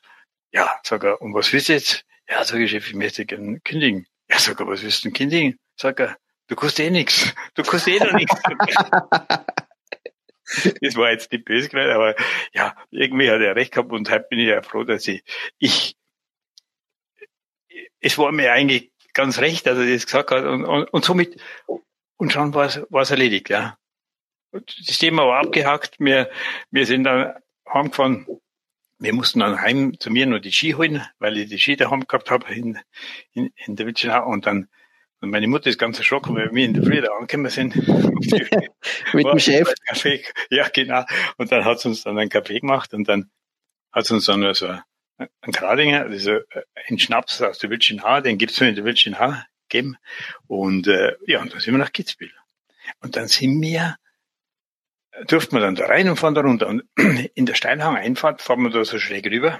ja, sag er, und was willst du jetzt? Ja, sag ich, Chef, ich möchte gerne kündigen. Ja, sag er, was willst du denn kündigen? Sag er, du kostet eh nichts. Du kostet eh noch nichts. das war jetzt nicht böse aber ja, irgendwie hat er recht gehabt und heute bin ich ja froh, dass ich, ich, es war mir eigentlich ganz recht, dass er das gesagt hat und, und, und somit, und schon war es, war es erledigt, ja. Das Thema war abgehakt, wir, wir sind dann heimgefahren, wir mussten dann heim zu mir nur die Ski holen, weil ich die Ski daheim gehabt habe in, in, in der Witschenau und dann und meine Mutter ist ganz erschrocken, weil wir in der Früh da angekommen sind. Mit dem Chef. Kaffee. Ja, genau. Und dann hat sie uns dann einen Kaffee gemacht und dann hat sie uns dann so einen Gradinger, also einen Schnaps aus der Wildschen Haar, den gibt's nur in der Wildschen Haar gegeben. Und äh, ja, und dann sind wir nach Kitzbühel. Und dann sind wir, durften wir dann da rein und fahren da runter. Und in der Steinhang-Einfahrt fahren wir da so schräg rüber.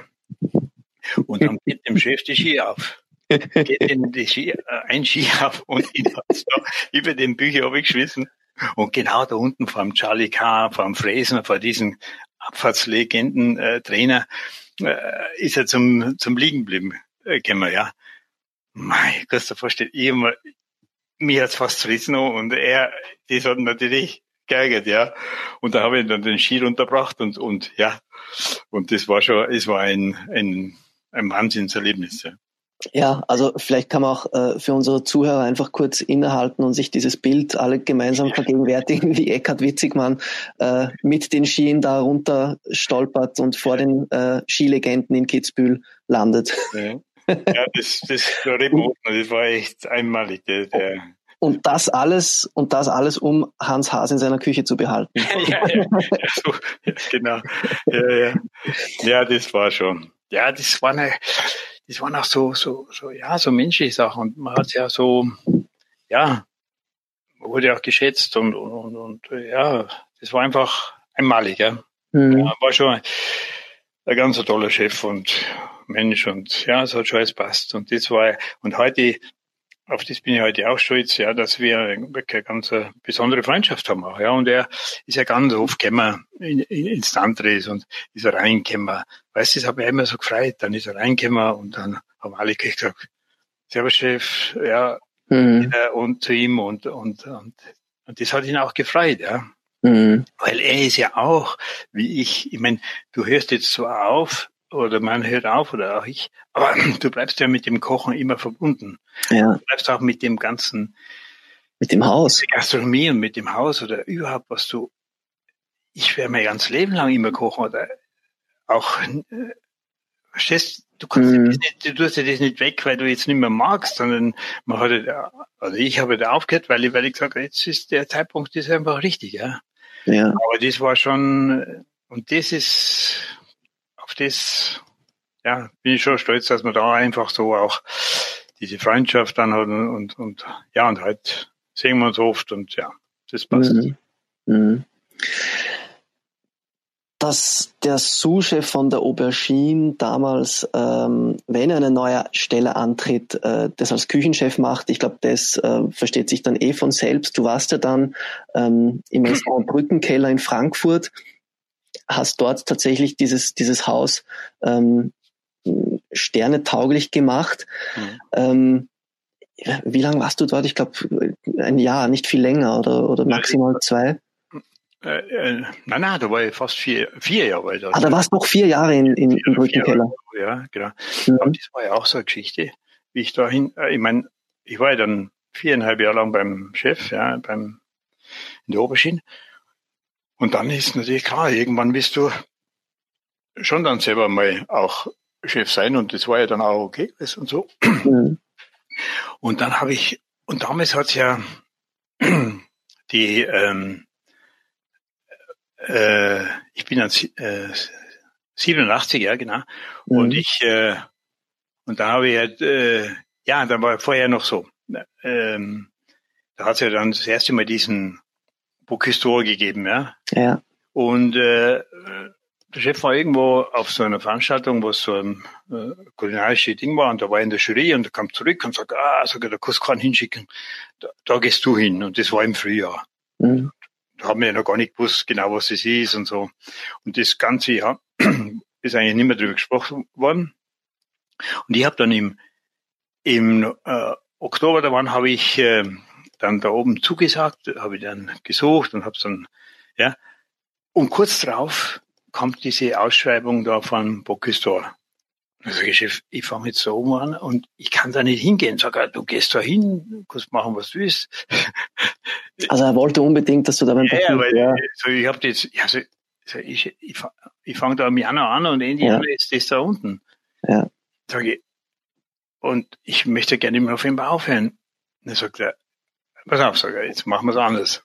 Und dann geht dem Chef die Ski auf geht in die Ski, äh, ein Ski auf und ihn hat's da über den Bücher abgeschmissen. Und genau da unten vom Charlie K., vom Fräsen, vor diesen Abfahrtslegenden-Trainer, äh, äh, ist er zum, zum Liegen geblieben, äh, wir, ja. Mein, kannst du dir vorstellen, ich mir hat's fast zerrissen und er, das hat natürlich geärgert, ja. Und da habe ich dann den Ski runtergebracht und, und, ja. Und das war schon, es war ein, ein, ein Wahnsinnserlebnis, ja. Ja, also vielleicht kann man auch äh, für unsere Zuhörer einfach kurz innehalten und sich dieses Bild alle gemeinsam vergegenwärtigen, wie Eckhard Witzigmann äh, mit den Skien da runter stolpert und vor den äh, Skilegenden in Kitzbühel landet. Ja, ja das, das, das war echt einmalig. Der, der und das alles, und das alles, um Hans Haas in seiner Küche zu behalten. ja, ja, so, genau. Ja, ja. ja, das war schon. Ja, das war eine, das waren auch so, so, so, ja, so menschliche Sachen. Und man hat ja so, ja, wurde auch geschätzt und, und, und, ja, das war einfach einmalig, ja. Mhm. ja war schon ein ganz toller Chef und Mensch und ja, es hat schon alles passt. Und das war, und heute, auf das bin ich heute auch stolz, ja, dass wir wirklich eine ganz besondere Freundschaft haben auch, ja. Und er ist ja ganz oft gekommen in, in, ins Tantris und ist er reingekommen. Weißt du, das hat mich immer so gefreut. Dann ist er reingekommen und dann haben alle gesagt, Servus Chef, ja, mhm. und zu ihm und, und, und, und das hat ihn auch gefreut, ja. Mhm. Weil er ist ja auch, wie ich, ich meine, du hörst jetzt so auf, oder man hört auf oder auch ich. Aber du bleibst ja mit dem Kochen immer verbunden. Ja. Du bleibst auch mit dem ganzen, mit dem Haus, mit Gastronomie und mit dem Haus oder überhaupt was du. Ich werde mein ganzes Leben lang immer kochen oder auch. Äh, verstehst du? Kannst mhm. nicht, du tust ja das nicht weg, weil du jetzt nicht mehr magst, sondern man hat, also ich habe da aufgehört, weil ich, weil ich gesagt habe, jetzt ist der Zeitpunkt ist einfach richtig, ja. Ja. Aber das war schon und das ist, auf das, ja, bin ich schon stolz, dass man da einfach so auch diese Freundschaft dann hat und, und, und ja, und halt sehen wir uns oft und ja, das passt. Mhm. Mhm dass der Sous-Chef von der Aubergine damals, ähm, wenn er eine neue Stelle antritt, äh, das als Küchenchef macht. Ich glaube, das äh, versteht sich dann eh von selbst. Du warst ja dann ähm, im Restaurant Brückenkeller in Frankfurt, hast dort tatsächlich dieses, dieses Haus ähm, sternetauglich gemacht. Mhm. Ähm, wie lange warst du dort? Ich glaube, ein Jahr, nicht viel länger oder, oder maximal zwei. Äh, äh, nein, nein, da war ich fast vier, vier Jahre alt. Ah, da warst du noch vier Jahre in, in, im Brückenkeller. Ja, genau. Mhm. Aber das war ja auch so eine Geschichte, wie ich dahin, äh, ich meine, ich war ja dann viereinhalb Jahre lang beim Chef, ja, beim, in der Oberschiene. Und dann ist natürlich klar, irgendwann bist du schon dann selber mal auch Chef sein und das war ja dann auch okay und so. Mhm. Und dann habe ich, und damals hat's ja die, ähm, äh, ich bin dann äh, 87, ja genau. Mhm. Und ich äh, und da habe ich halt, äh, ja, dann war vorher noch so. Ähm, da hat es ja dann das erste Mal diesen Bocuse gegeben, ja. Ja. Und äh, der Chef war irgendwo auf so einer Veranstaltung, wo so ein äh, kulinarisches Ding war, und da war in der Jury und er kam zurück und sagt, ah, da kannst du keinen hinschicken, da, da gehst du hin. Und das war im Frühjahr. Mhm haben wir noch gar nicht gewusst, genau was es ist und so. Und das Ganze ja, ist eigentlich nicht mehr drüber gesprochen worden. Und ich habe dann im, im äh, Oktober, da wann habe ich äh, dann da oben zugesagt, habe ich dann gesucht und habe dann, ja. Und kurz drauf kommt diese Ausschreibung da von Bocuse also Chef, ich fange jetzt so oben an und ich kann da nicht hingehen. Sag, du gehst da hin, kannst machen, was du willst. Also er wollte unbedingt, dass du da beim Ja, ja, weil ja. So, ich habe jetzt, also, ich, ich, ich fange da im Januar an und Ende ja. Januar ist das da unten. Ja. Sag ich, und ich möchte gerne im November aufhören. Und dann sagt er, pass auf, sag er, jetzt machen wir es anders.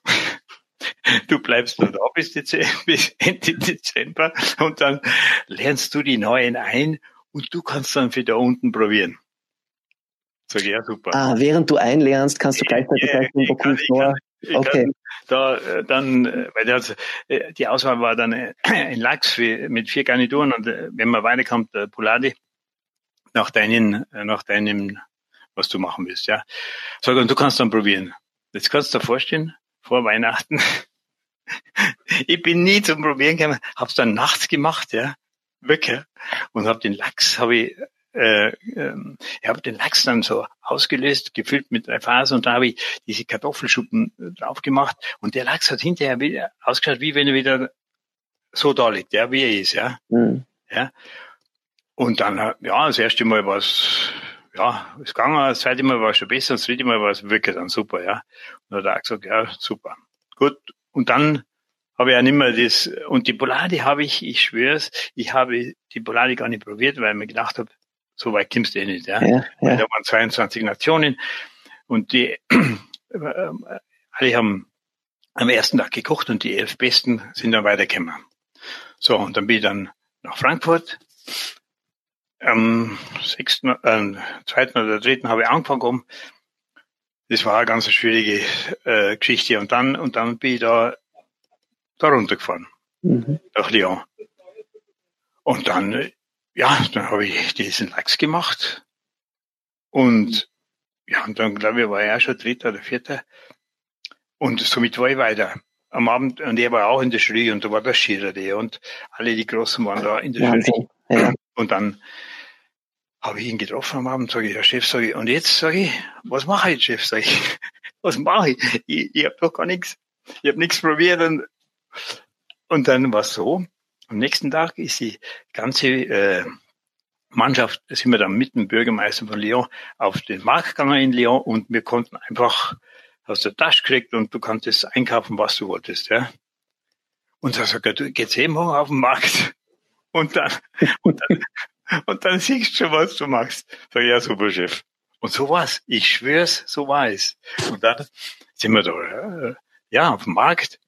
Du bleibst nur da bis, Dezember, bis Ende Dezember und dann lernst du die Neuen ein und du kannst dann für da unten probieren. Sag ich, ja, super. Ah, während du einlernst, kannst du gleichzeitig ja, gleich den d'Or. Okay. Da, äh, dann, äh, weil das, äh, die Auswahl war dann ein Lachs mit vier Garnituren und wenn man weiterkommt, der Poulade nach deinen, nach deinem, was du machen willst, ja. Sag, und du kannst dann probieren. Jetzt kannst du dir vorstellen, vor Weihnachten, ich bin nie zum Probieren gekommen, hab's dann nachts gemacht, ja. Wirklich. Und habe den Lachs, habe ich äh, ähm, ich habe den Lachs dann so ausgelöst, gefüllt mit drei Fasern und da habe ich diese Kartoffelschuppen äh, drauf gemacht und der Lachs hat hinterher wieder ausgeschaut, wie wenn er wieder so da liegt, ja, wie er ist, ja. Mhm. ja. Und dann, ja, das erste Mal war es, ja, es gegangen, das zweite Mal war es schon besser, das dritte Mal war es wirklich dann super, ja. Und dann hat er auch gesagt, ja, super. Gut. Und dann habe ich auch nicht mehr das, und die Polade habe ich, ich schwör's, ich habe die Polade gar nicht probiert, weil ich mir gedacht habe, so weit kommst du eh nicht, ja. ja, ja. Da waren 22 Nationen und die alle haben am ersten Tag gekocht und die elf Besten sind dann weitergekommen. So, und dann bin ich dann nach Frankfurt. Am sechsten, äh, zweiten oder dritten habe ich angefangen. Das war eine ganz schwierige äh, Geschichte. Und dann, und dann bin ich da, da runtergefahren. Mhm. Nach Lyon. Und dann ja, dann habe ich diesen Lachs gemacht. Und ja, und dann glaube ich, war er schon dritter oder vierter. Und somit war ich weiter. Am Abend, und er war auch in der Jury und da war der Schirrer und alle die Großen waren da in der Jury. Ja. Und dann habe ich ihn getroffen am Abend, sage ich, Herr Chef, sage ich, und jetzt sage ich, was mache ich, Chef, sage ich, was mache ich? Ich, ich habe doch gar nichts, ich habe nichts probiert und, und dann war es so, am nächsten Tag ist die ganze äh, Mannschaft, da sind wir dann mit dem Bürgermeister von Lyon auf den Markt gegangen in Lyon und wir konnten einfach aus der Tasche gekriegt und du konntest einkaufen, was du wolltest, ja. Und da sagt er, du gehst eh morgen auf den Markt und dann, und dann, und dann siehst du schon, was du machst. Sag ich, ja, super, Chef. Und so war's. Ich schwör's, so war es. Und dann sind wir da, ja, auf dem Markt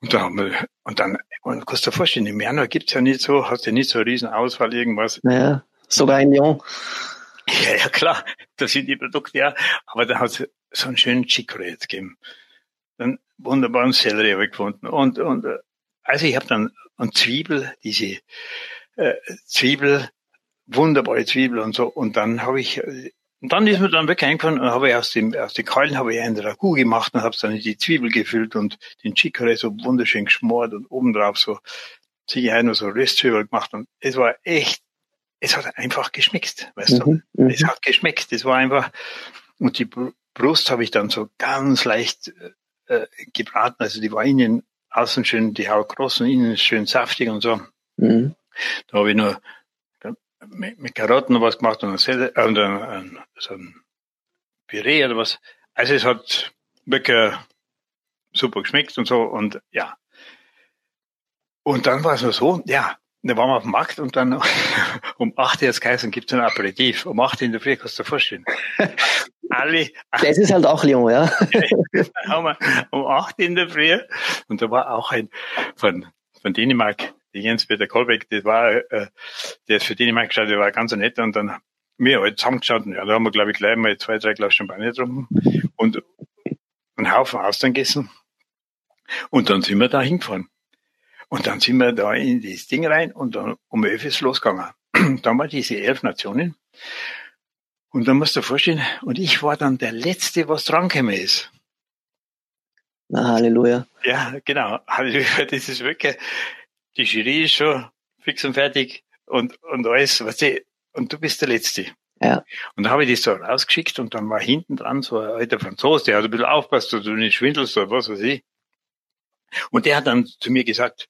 Und dann haben wir, und dann, und kannst du dir vorstellen, im Januar gibt's ja nicht so, hast ja nicht so eine riesen Auswahl irgendwas. Naja, sogar in Lyon. Ja, ja, klar, da sind die Produkte, ja. Aber da hat so einen schönen Chicorée jetzt gegeben. Dann wunderbaren Sellerie habe ich gefunden. Und, und, also ich habe dann eine Zwiebel, diese äh, Zwiebel, wunderbare Zwiebel und so. Und dann habe ich, und dann ist mir dann wirklich eingefallen und habe ich aus dem, aus den Keulen habe ich einen Ragout gemacht und habe dann in die Zwiebel gefüllt und den Chicorée so wunderschön geschmort und obendrauf so nur so Röstzwiebel gemacht und es war echt es hat einfach geschmeckt, weißt du. Mhm, es hat geschmeckt. Es war einfach, und die Brust habe ich dann so ganz leicht äh, gebraten. Also die war innen, außen schön, die Haut kross und innen schön saftig und so. Mhm. Da habe ich nur mit, Karotten noch was gemacht und, ein, äh, und ein, so ein Püree oder was. Also es hat wirklich super geschmeckt und so und ja. Und dann war es nur so, ja, da waren wir auf dem Markt und dann um acht jetzt geheißen, gibt es ein Aperitif. Um acht in der Früh, kannst du dir vorstellen. Alle. Das ist halt auch Lyon, ja. dann haben wir um acht in der Früh und da war auch ein von, von Dänemark, der Jens-Peter Kolbeck, das war, äh, der ist für Dänemark geschaut, der war ganz nett und dann wir halt zusammengeschaut und ja, da haben wir glaube ich gleich mal zwei, drei Glas Champagner getrunken und einen Haufen Austern gegessen und dann sind wir da hingefahren. Und dann sind wir da in das Ding rein und dann um elf ist losgegangen. dann waren diese elf Nationen. Und dann musst du dir vorstellen, und ich war dann der Letzte, was drangekommen ist. Na, Halleluja. Ja, genau. Halleluja, das ist wirklich, die Jury ist schon fix und fertig und, und alles, was du, und du bist der Letzte. Ja. Und da habe ich das so rausgeschickt und dann war hinten dran so ein alter Franzose, der hat ein bisschen aufpasst, dass du nicht schwindelst oder was weiß ich. Und der hat dann zu mir gesagt,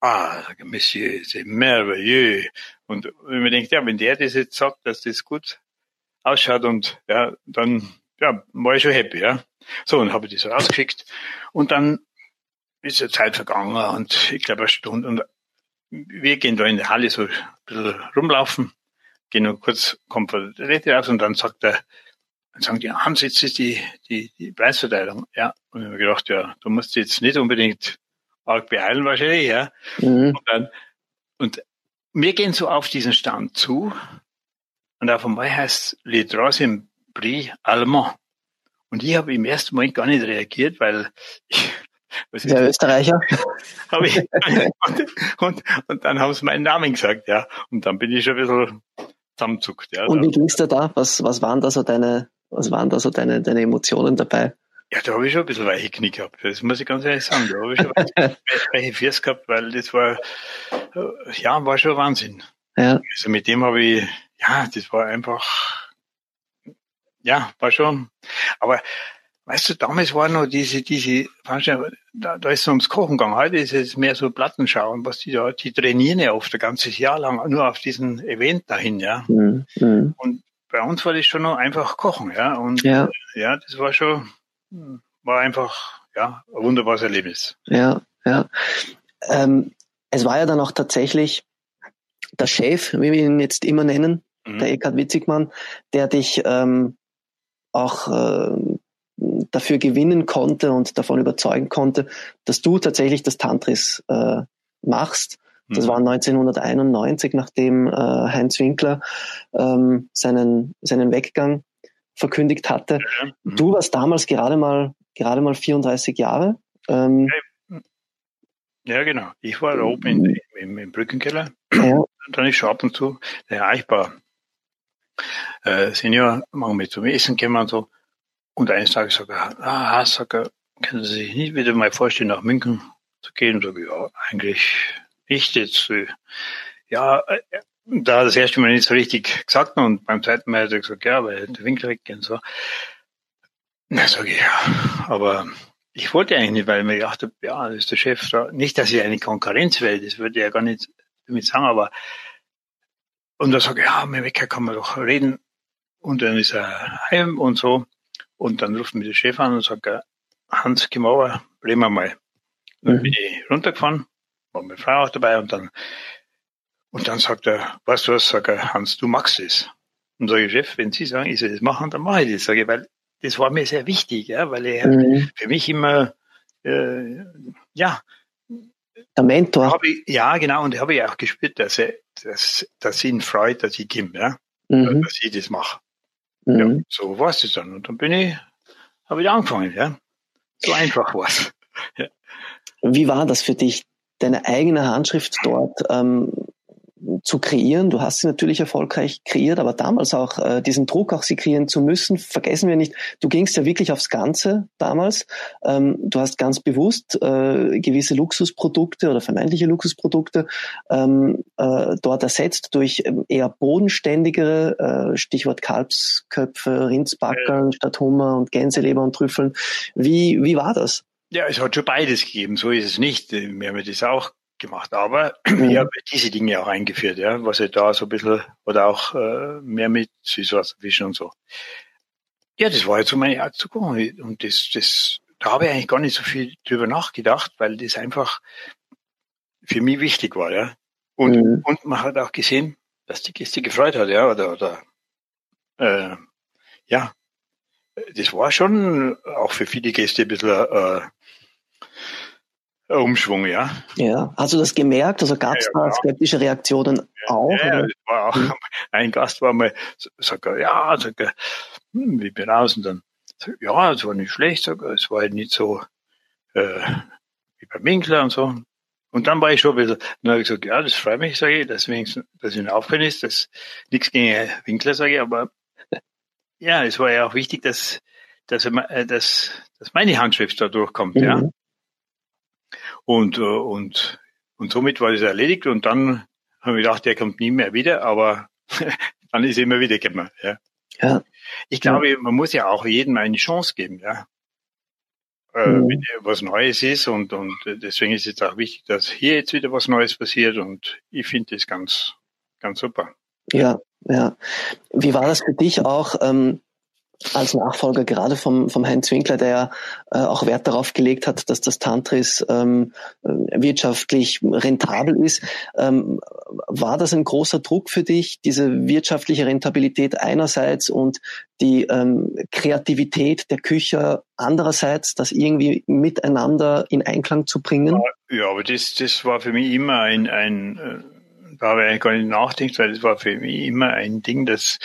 ah, Monsieur, c'est merveilleux. Und wenn man denkt, ja, wenn der das jetzt sagt, dass das gut ausschaut und ja, dann ja, war ich schon happy, ja. So, und habe ich das rausgeschickt. Und dann ist ja Zeit vergangen und ich glaube eine Stunde. Und wir gehen da in der Halle so ein bisschen rumlaufen, gehen noch kurz, kommt von der Rede raus und dann sagt er, dann sagen die, Hans, jetzt ist die, die, die Preisverteilung. Ja, und ich habe gedacht, ja, du musst jetzt nicht unbedingt arg beeilen wahrscheinlich, ja. Mhm. Und, dann, und wir gehen so auf diesen Stand zu und auf einmal heißt Le Troisième Prix Allemand. Und ich habe im ersten Moment gar nicht reagiert, weil ich, was ist Der Österreicher. Hab ich, und, und, und dann haben sie meinen Namen gesagt, ja. Und dann bin ich schon ein bisschen zusammenzuckt, ja. Und wie ging's dir da? Was, was waren da so deine, was waren da so deine, deine Emotionen dabei? Ja, da habe ich schon ein bisschen weiche Knie gehabt. Das muss ich ganz ehrlich sagen. Da habe ich schon weiche Füße gehabt, weil das war, äh, ja, war schon Wahnsinn. Ja. Also mit dem habe ich, ja, das war einfach, ja, war schon. Aber weißt du, damals war noch diese, diese, da, da ist es ums Kochen gegangen. Heute ist es mehr so Plattenschauen, was die da, die trainieren ja oft ein ganzes Jahr lang nur auf diesen Event dahin, ja. Mhm. mhm. Und bei uns war das schon noch einfach Kochen, ja. Und ja, ja das war schon, war einfach ja, ein wunderbares Erlebnis. Ja, ja. Ähm, es war ja dann auch tatsächlich der Chef, wie wir ihn jetzt immer nennen, mhm. der Eckhard Witzigmann, der dich ähm, auch äh, dafür gewinnen konnte und davon überzeugen konnte, dass du tatsächlich das Tantris äh, machst. Das mhm. war 1991, nachdem äh, Heinz Winkler ähm, seinen, seinen Weggang verkündigt hatte. Mhm. Du warst damals gerade mal, gerade mal 34 Jahre. Ähm, ja, genau. Ich war da oben in, im, im Brückenkeller. Ja. Dann ist schon ab und zu der erreichbar. Äh, Senior, machen wir zum Essen gehen und so. Und eines Tages sagt er, ah, sagt er, können Sie sich nicht wieder mal vorstellen, nach München zu gehen? Und sage ja, eigentlich nicht jetzt. Ja, äh, da das erste Mal nicht so richtig gesagt und beim zweiten Mal hat er gesagt, ja, weil der Winkel weggehen so. Na, sage ich, ja, aber ich wollte eigentlich nicht, weil ich mir gedacht habe, ja, das ist der Chef da. Nicht, dass ich eine Konkurrenz will, das würde ich ja gar nicht damit sagen, aber und da sage ich, ja, mit Wecker kann man doch reden. Und dann ist er heim und so. Und dann ruft mich der Chef an und sagt, Hans, komm over, reden wir mal. Dann mhm. bin ich runtergefahren, war meine Frau auch dabei und dann und dann sagt er, weißt du was, sagt er, Hans, du magst es. Und sage ich, Chef, wenn Sie sagen, ich soll das machen, dann mache ich das. Sage ich, weil das war mir sehr wichtig, ja, weil er mhm. für mich immer, äh, ja, der Mentor. Ich, ja, genau, und da habe ich auch gespürt, dass, er, dass, dass ihn freut, dass ich komme, ja? Mhm. dass ich das mache. Mhm. Ja, so war es dann. Und dann bin ich, habe ich angefangen, ja. So einfach war es. ja. Wie war das für dich, deine eigene Handschrift dort ähm, zu kreieren. Du hast sie natürlich erfolgreich kreiert, aber damals auch äh, diesen Druck, auch sie kreieren zu müssen, vergessen wir nicht, du gingst ja wirklich aufs Ganze damals. Ähm, du hast ganz bewusst äh, gewisse Luxusprodukte oder vermeintliche Luxusprodukte ähm, äh, dort ersetzt durch ähm, eher bodenständigere, äh, Stichwort Kalbsköpfe, Rindsbackern ja. statt Hummer und Gänseleber und Trüffeln. Wie, wie war das? Ja, es hat schon beides gegeben, so ist es nicht. Wir haben das auch gemacht. Aber mhm. ich habe diese Dinge auch eingeführt, ja, was ich da so ein bisschen, oder auch äh, mehr mit Süßwasserfischen und so. Ja, das war jetzt so meine Art zu kochen. Und das, das, da habe ich eigentlich gar nicht so viel drüber nachgedacht, weil das einfach für mich wichtig war, ja. Und, mhm. und man hat auch gesehen, dass die Gäste gefreut hat, ja, oder, oder äh, ja, das war schon auch für viele Gäste ein bisschen äh, Umschwung, ja. Ja, hast du das gemerkt? Also gab es ja, da skeptische Reaktionen auch? Ja, war auch, mhm. ein Gast war mal, sagt er, ja, sagt er, hm, wie bin raus? Und dann, sag, ja, es war nicht schlecht, sagt er, es war halt nicht so äh, wie beim Winkler und so. Und dann war ich schon ein bisschen, dann habe ich gesagt, ja, das freut mich, sage ich, dass, wenigstens, dass ihn aufhören ist, dass nichts gegen Winkler, sage ich, aber ja, es war ja auch wichtig, dass, dass, er, dass, dass meine Handschrift da durchkommt, mhm. ja. Und, äh, und, und somit war das erledigt und dann habe ich gedacht, der kommt nie mehr wieder, aber dann ist er immer wieder gekommen. Ja. ja. Ich glaube, man muss ja auch jedem eine Chance geben, ja. Äh, mhm. Wenn was Neues ist und, und deswegen ist es auch wichtig, dass hier jetzt wieder was Neues passiert und ich finde das ganz, ganz super. Ja, ja. Wie war das für dich auch? Ähm, als Nachfolger gerade vom, vom Heinz Winkler, der äh, auch Wert darauf gelegt hat, dass das Tantris ähm, äh, wirtschaftlich rentabel ist. Ähm, war das ein großer Druck für dich, diese wirtschaftliche Rentabilität einerseits und die ähm, Kreativität der Küche andererseits, das irgendwie miteinander in Einklang zu bringen? Ja, aber das, das war für mich immer ein, ein äh, da habe ich gar nicht nachgedacht, weil das war für mich immer ein Ding, das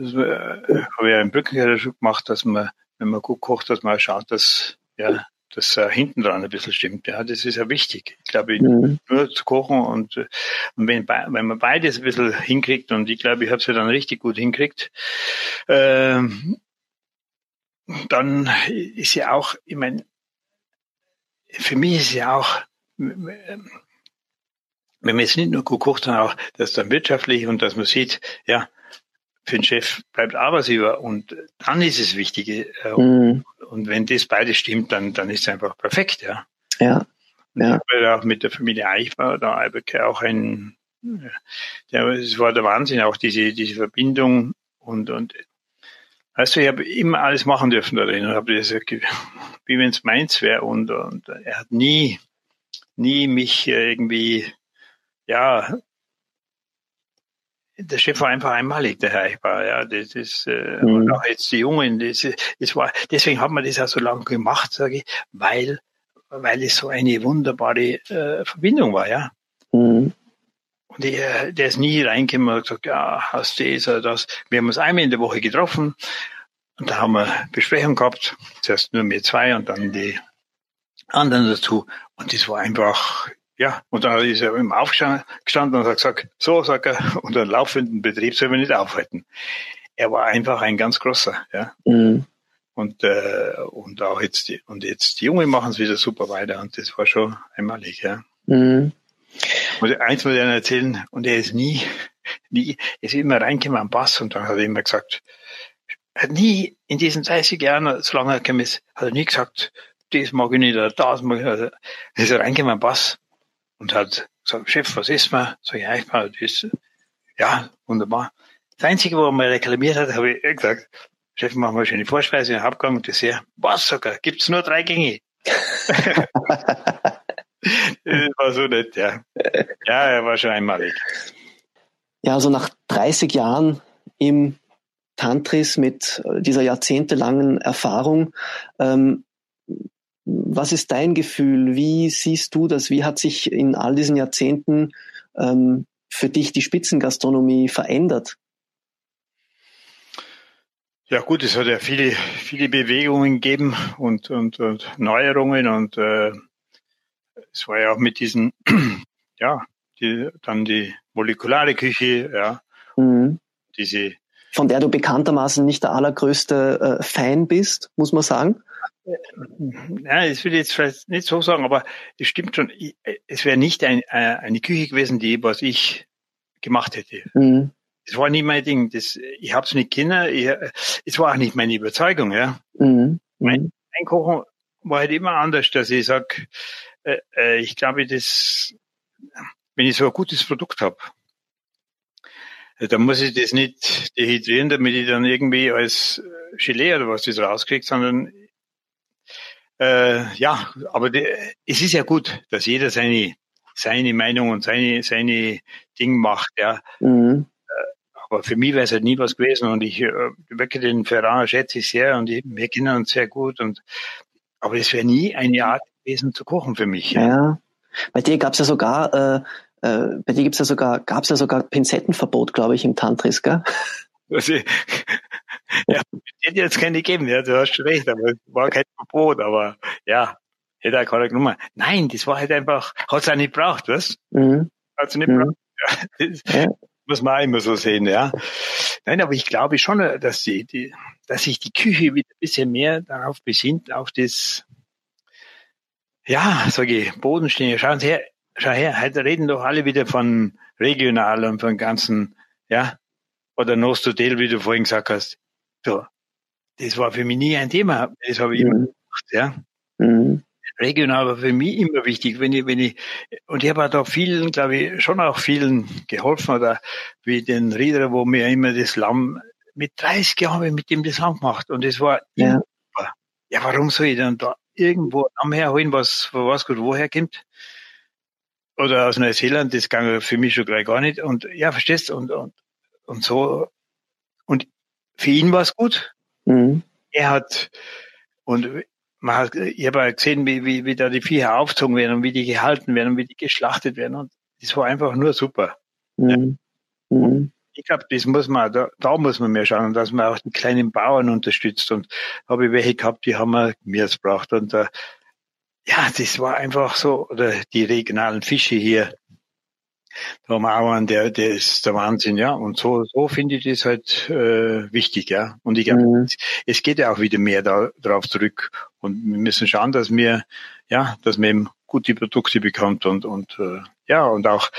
das äh, habe ich ja im Brückenkeller schon gemacht, dass man, wenn man gut kocht, dass man schaut, dass, ja, dass äh, hinten dran ein bisschen stimmt. Ja, das ist ja wichtig. Ich glaube, mhm. nur zu kochen und, und wenn, wenn man beides ein bisschen hinkriegt, und ich glaube, ich habe es ja dann richtig gut hinkriegt, äh, dann ist ja auch, ich meine, für mich ist ja auch, wenn man jetzt nicht nur gut kocht, sondern auch, dass dann wirtschaftlich und dass man sieht, ja, für den Chef bleibt Arbeitgeber und dann ist es wichtig. Äh, mhm. Und wenn das beides stimmt, dann, dann ist es einfach perfekt, ja. Ja. Und ja. Ich habe auch mit der Familie Eichbauer da auch ein, ja, es war der Wahnsinn, auch diese, diese Verbindung und, und, weißt du, ich habe immer alles machen dürfen da drin und habe das, wie wenn es meins wäre und, und er hat nie, nie mich irgendwie, ja, der Chef war einfach einmalig, der Herr Eichbauer, ja, das ist, äh, mhm. und auch jetzt die Jungen, das, das war, deswegen hat man das auch so lange gemacht, sage ich, weil, weil es so eine wunderbare äh, Verbindung war, ja. Mhm. Und der, der ist nie reingekommen und gesagt, ja, hast du das oder das. Wir haben uns einmal in der Woche getroffen und da haben wir Besprechung gehabt. Zuerst nur wir zwei und dann die anderen dazu. Und das war einfach, ja, und dann ist er immer aufgestanden und hat gesagt, so, sagt er, unter laufenden Betrieb soll man nicht aufhalten. Er war einfach ein ganz großer, ja. Mhm. Und, äh, und auch jetzt die, und jetzt die Jungen machen es wieder super weiter und das war schon einmalig, ja. Mhm. Und eins muss ich Ihnen erzählen, und er ist nie, nie, er ist immer reingekommen am Bass und dann hat er immer gesagt, hat nie in diesen 30 Jahren, solange er gekommen ist, hat er nie gesagt, das mag ich nicht oder das mag ich nicht. Er ist reingekommen am Bass und hat gesagt, Chef, was ist man? Ich, ja, ich mal das. Ja, wunderbar. Das Einzige, wo er mal reklamiert hat, habe ich gesagt, Chef, machen wir schon die Vorspeise, den Hauptgang und Dessert. Was, sogar? Gibt's nur drei Gänge? das war so nett, ja. Ja, er war schon einmalig. Ja, also nach 30 Jahren im Tantris mit dieser jahrzehntelangen Erfahrung, ähm, was ist dein Gefühl? Wie siehst du das? Wie hat sich in all diesen Jahrzehnten ähm, für dich die Spitzengastronomie verändert? Ja gut, es hat ja viele, viele Bewegungen gegeben und, und, und Neuerungen und äh, es war ja auch mit diesen, ja, die, dann die molekulare Küche, ja, Mhm. diese Von der du bekanntermaßen nicht der allergrößte äh, Fan bist, muss man sagen. Ja, das will ich jetzt vielleicht nicht so sagen, aber es stimmt schon. Ich- Es wäre nicht ein, äh, eine Küche gewesen, die was ich gemacht hätte. Mhm. Das war nie mein Ding. Das, ich habe es nicht kennen. Ich, es war auch nicht meine Überzeugung. Ja, Mhm. Mein- Einkochen war halt immer anders, dass ich sag, äh, äh, ich glaube, das, wenn ich so ein gutes Produkt habe, dann muss ich das nicht dehydrieren, damit ich dann irgendwie als äh, Gelee oder was das rauskriege, sondern äh, ja, aber die, es ist ja gut, dass jeder seine seine Meinung und seine seine Ding macht, ja. Mhm. Aber für mich wäre es halt nie was gewesen und ich äh, wirklich den Ferrari schätze ich sehr und ich, wir kennen uns sehr gut und aber es wäre nie eine Art gewesen zu kochen für mich. Ja. Ja. Bei dir gab's ja sogar, äh, äh, bei dir gibt's ja sogar, gab's ja sogar Pinzettenverbot, glaube ich, im Tantris, gell? Ja, hätte jetzt keine gegeben, ja, du hast schon recht, aber es war kein Verbot, aber ja, hätte auch keiner genommen. Nein, das war halt einfach, hat's auch nicht braucht, was? Mhm. Hat's nicht Mhm. braucht. Ja, das Ja. muss man auch immer so sehen, ja. Nein, aber ich glaube schon, dass die, die dass sich die Küche wieder ein bisschen mehr darauf besinnt, auf das, ja, sage ich, Bodenstände. Schauen Sie her, schau her, heute reden doch alle wieder von regional und von ganzen, ja, oder Nostodel, wie du vorhin gesagt hast. So, das war für mich nie ein Thema. Das habe ich immer Mhm. gemacht, ja. Mhm. Regional war für mich immer wichtig, wenn ich, wenn ich, und ich habe auch da vielen, glaube ich, schon auch vielen geholfen, oder wie den Rieder, wo mir immer das Lamm, mit 30 Jahren habe ich mit dem das Lamm gemacht, und es war Ja. immer. Ja, warum soll ich dann da irgendwo am herholen, was, was gut woher kommt? Oder aus Neuseeland, das ging für mich schon gleich gar nicht, und ja, verstehst, du? und, und, und so, und für ihn war es gut, Mhm. er hat, und man hat, ich habe ja gesehen, wie, wie, wie da die Viecher aufgezogen werden und wie die gehalten werden und wie die geschlachtet werden. Und das war einfach nur super. Mhm. Mhm. Ich glaube, das muss man, da, da muss man mehr schauen, dass man auch die kleinen Bauern unterstützt. Und habe ich welche gehabt, die haben mir Gemüse gebracht. Und äh, ja, das war einfach so, oder die regionalen Fische hier. Auch einen, der, der ist der Wahnsinn, ja. Und so, so finde ich das halt äh, wichtig, ja. Und ich glaube, Mhm. es geht ja auch wieder mehr da, darauf zurück. Und wir müssen schauen, dass wir, ja, dass man eben gute Produkte bekommt und, und äh, ja, und auch,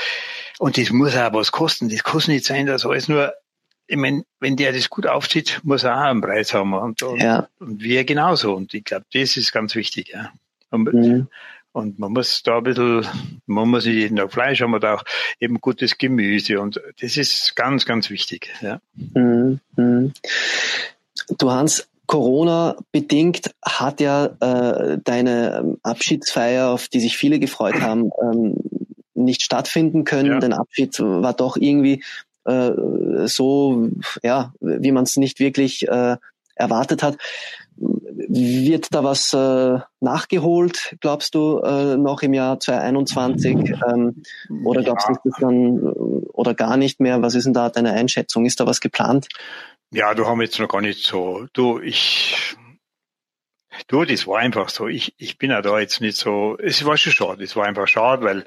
und das muss auch was kosten. Das kann nicht sein, dass alles nur, ich meine, wenn der das gut aufzieht, muss er auch einen Preis haben. Und, und, Ja. und wir genauso. Und ich glaube, das ist ganz wichtig, ja. Und, Mhm. und man muss da ein bisschen, man muss nicht jeden Tag Fleisch haben, aber auch eben gutes Gemüse. Und das ist ganz, ganz wichtig, ja. Mhm. Mhm. Du Hans, Corona bedingt hat ja äh, deine Abschiedsfeier, auf die sich viele gefreut haben, ähm, nicht stattfinden können. Ja. Dein Abschied war doch irgendwie äh, so, ja, wie man es nicht wirklich äh, erwartet hat. Wird da was äh, nachgeholt, glaubst du, äh, noch im Jahr 2021? Ähm, oder glaubst du, ist das dann äh, oder gar nicht mehr? Was ist denn da deine Einschätzung? Ist da was geplant? Ja, du haben jetzt noch gar nicht so. Du, ich, du, das war einfach so. Ich, ich bin ja da jetzt nicht so. Es war schon schade. Es war einfach schade, weil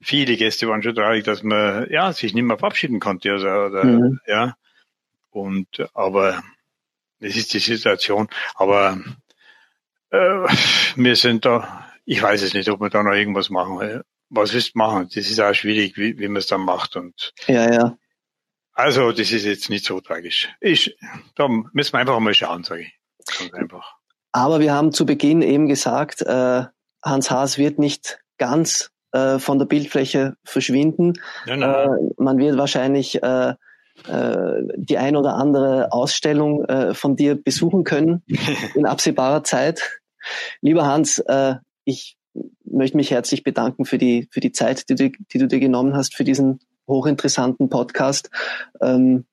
viele Gäste waren schon traurig, dass man ja sich nicht mehr verabschieden konnte, also, oder Mhm. ja. Und aber das ist die Situation. Aber äh, wir sind da. Ich weiß es nicht, ob wir da noch irgendwas machen. Was willst du machen? Das ist auch schwierig, wie, wie man es dann macht und Ja, ja. also, das ist jetzt nicht so tragisch. Ich, da müssen wir einfach mal schauen, sage ich. Ganz einfach. Aber wir haben zu Beginn eben gesagt, äh, Hans Haas wird nicht ganz äh, von der Bildfläche verschwinden. Nein, nein, Äh, man wird wahrscheinlich äh, äh, die ein oder andere Ausstellung äh, von dir besuchen können in absehbarer Zeit. Lieber Hans, äh, ich möchte mich herzlich bedanken für die, für die Zeit, die du, die du dir genommen hast für diesen hochinteressanten Podcast. Ähm,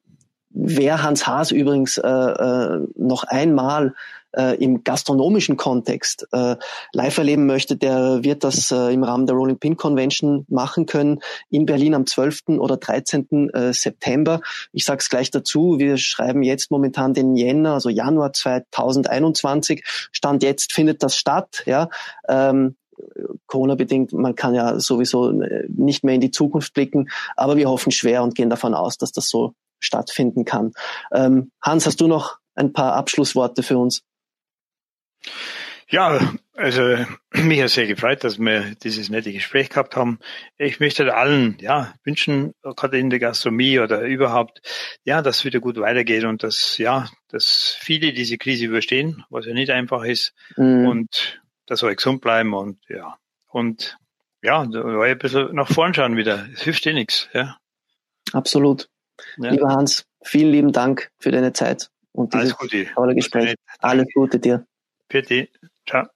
wer Hans Haas übrigens äh, äh, noch einmal äh, im gastronomischen Kontext äh, live erleben möchte, der wird das äh, im Rahmen der Rolling Pin Convention machen können in Berlin am 12. oder 13. Äh, September. Ich sage es gleich dazu, wir schreiben jetzt momentan den Jänner, also Januar 2021. Stand jetzt findet das statt. Ja. Ähm, Corona-bedingt, man kann ja sowieso äh, nicht mehr in die Zukunft blicken, aber wir hoffen schwer und gehen davon aus, dass das so stattfinden kann. Ähm, Hans, hast du noch ein paar Abschlussworte für uns? Ja, also mich hat sehr gefreut, dass wir dieses nette Gespräch gehabt haben. Ich möchte allen ja wünschen, gerade in der Gastronomie oder überhaupt, ja, dass es wieder gut weitergeht und dass ja, dass viele diese Krise überstehen, was ja nicht einfach ist mhm. und dass wir gesund bleiben und ja und ja, ein bisschen nach vorn schauen wieder. Es hilft eh nichts, ja. Absolut. Ja. Lieber Hans, vielen lieben Dank für deine Zeit und dieses tolle Gespräch. Alles Gute dir. Pity. Ciao.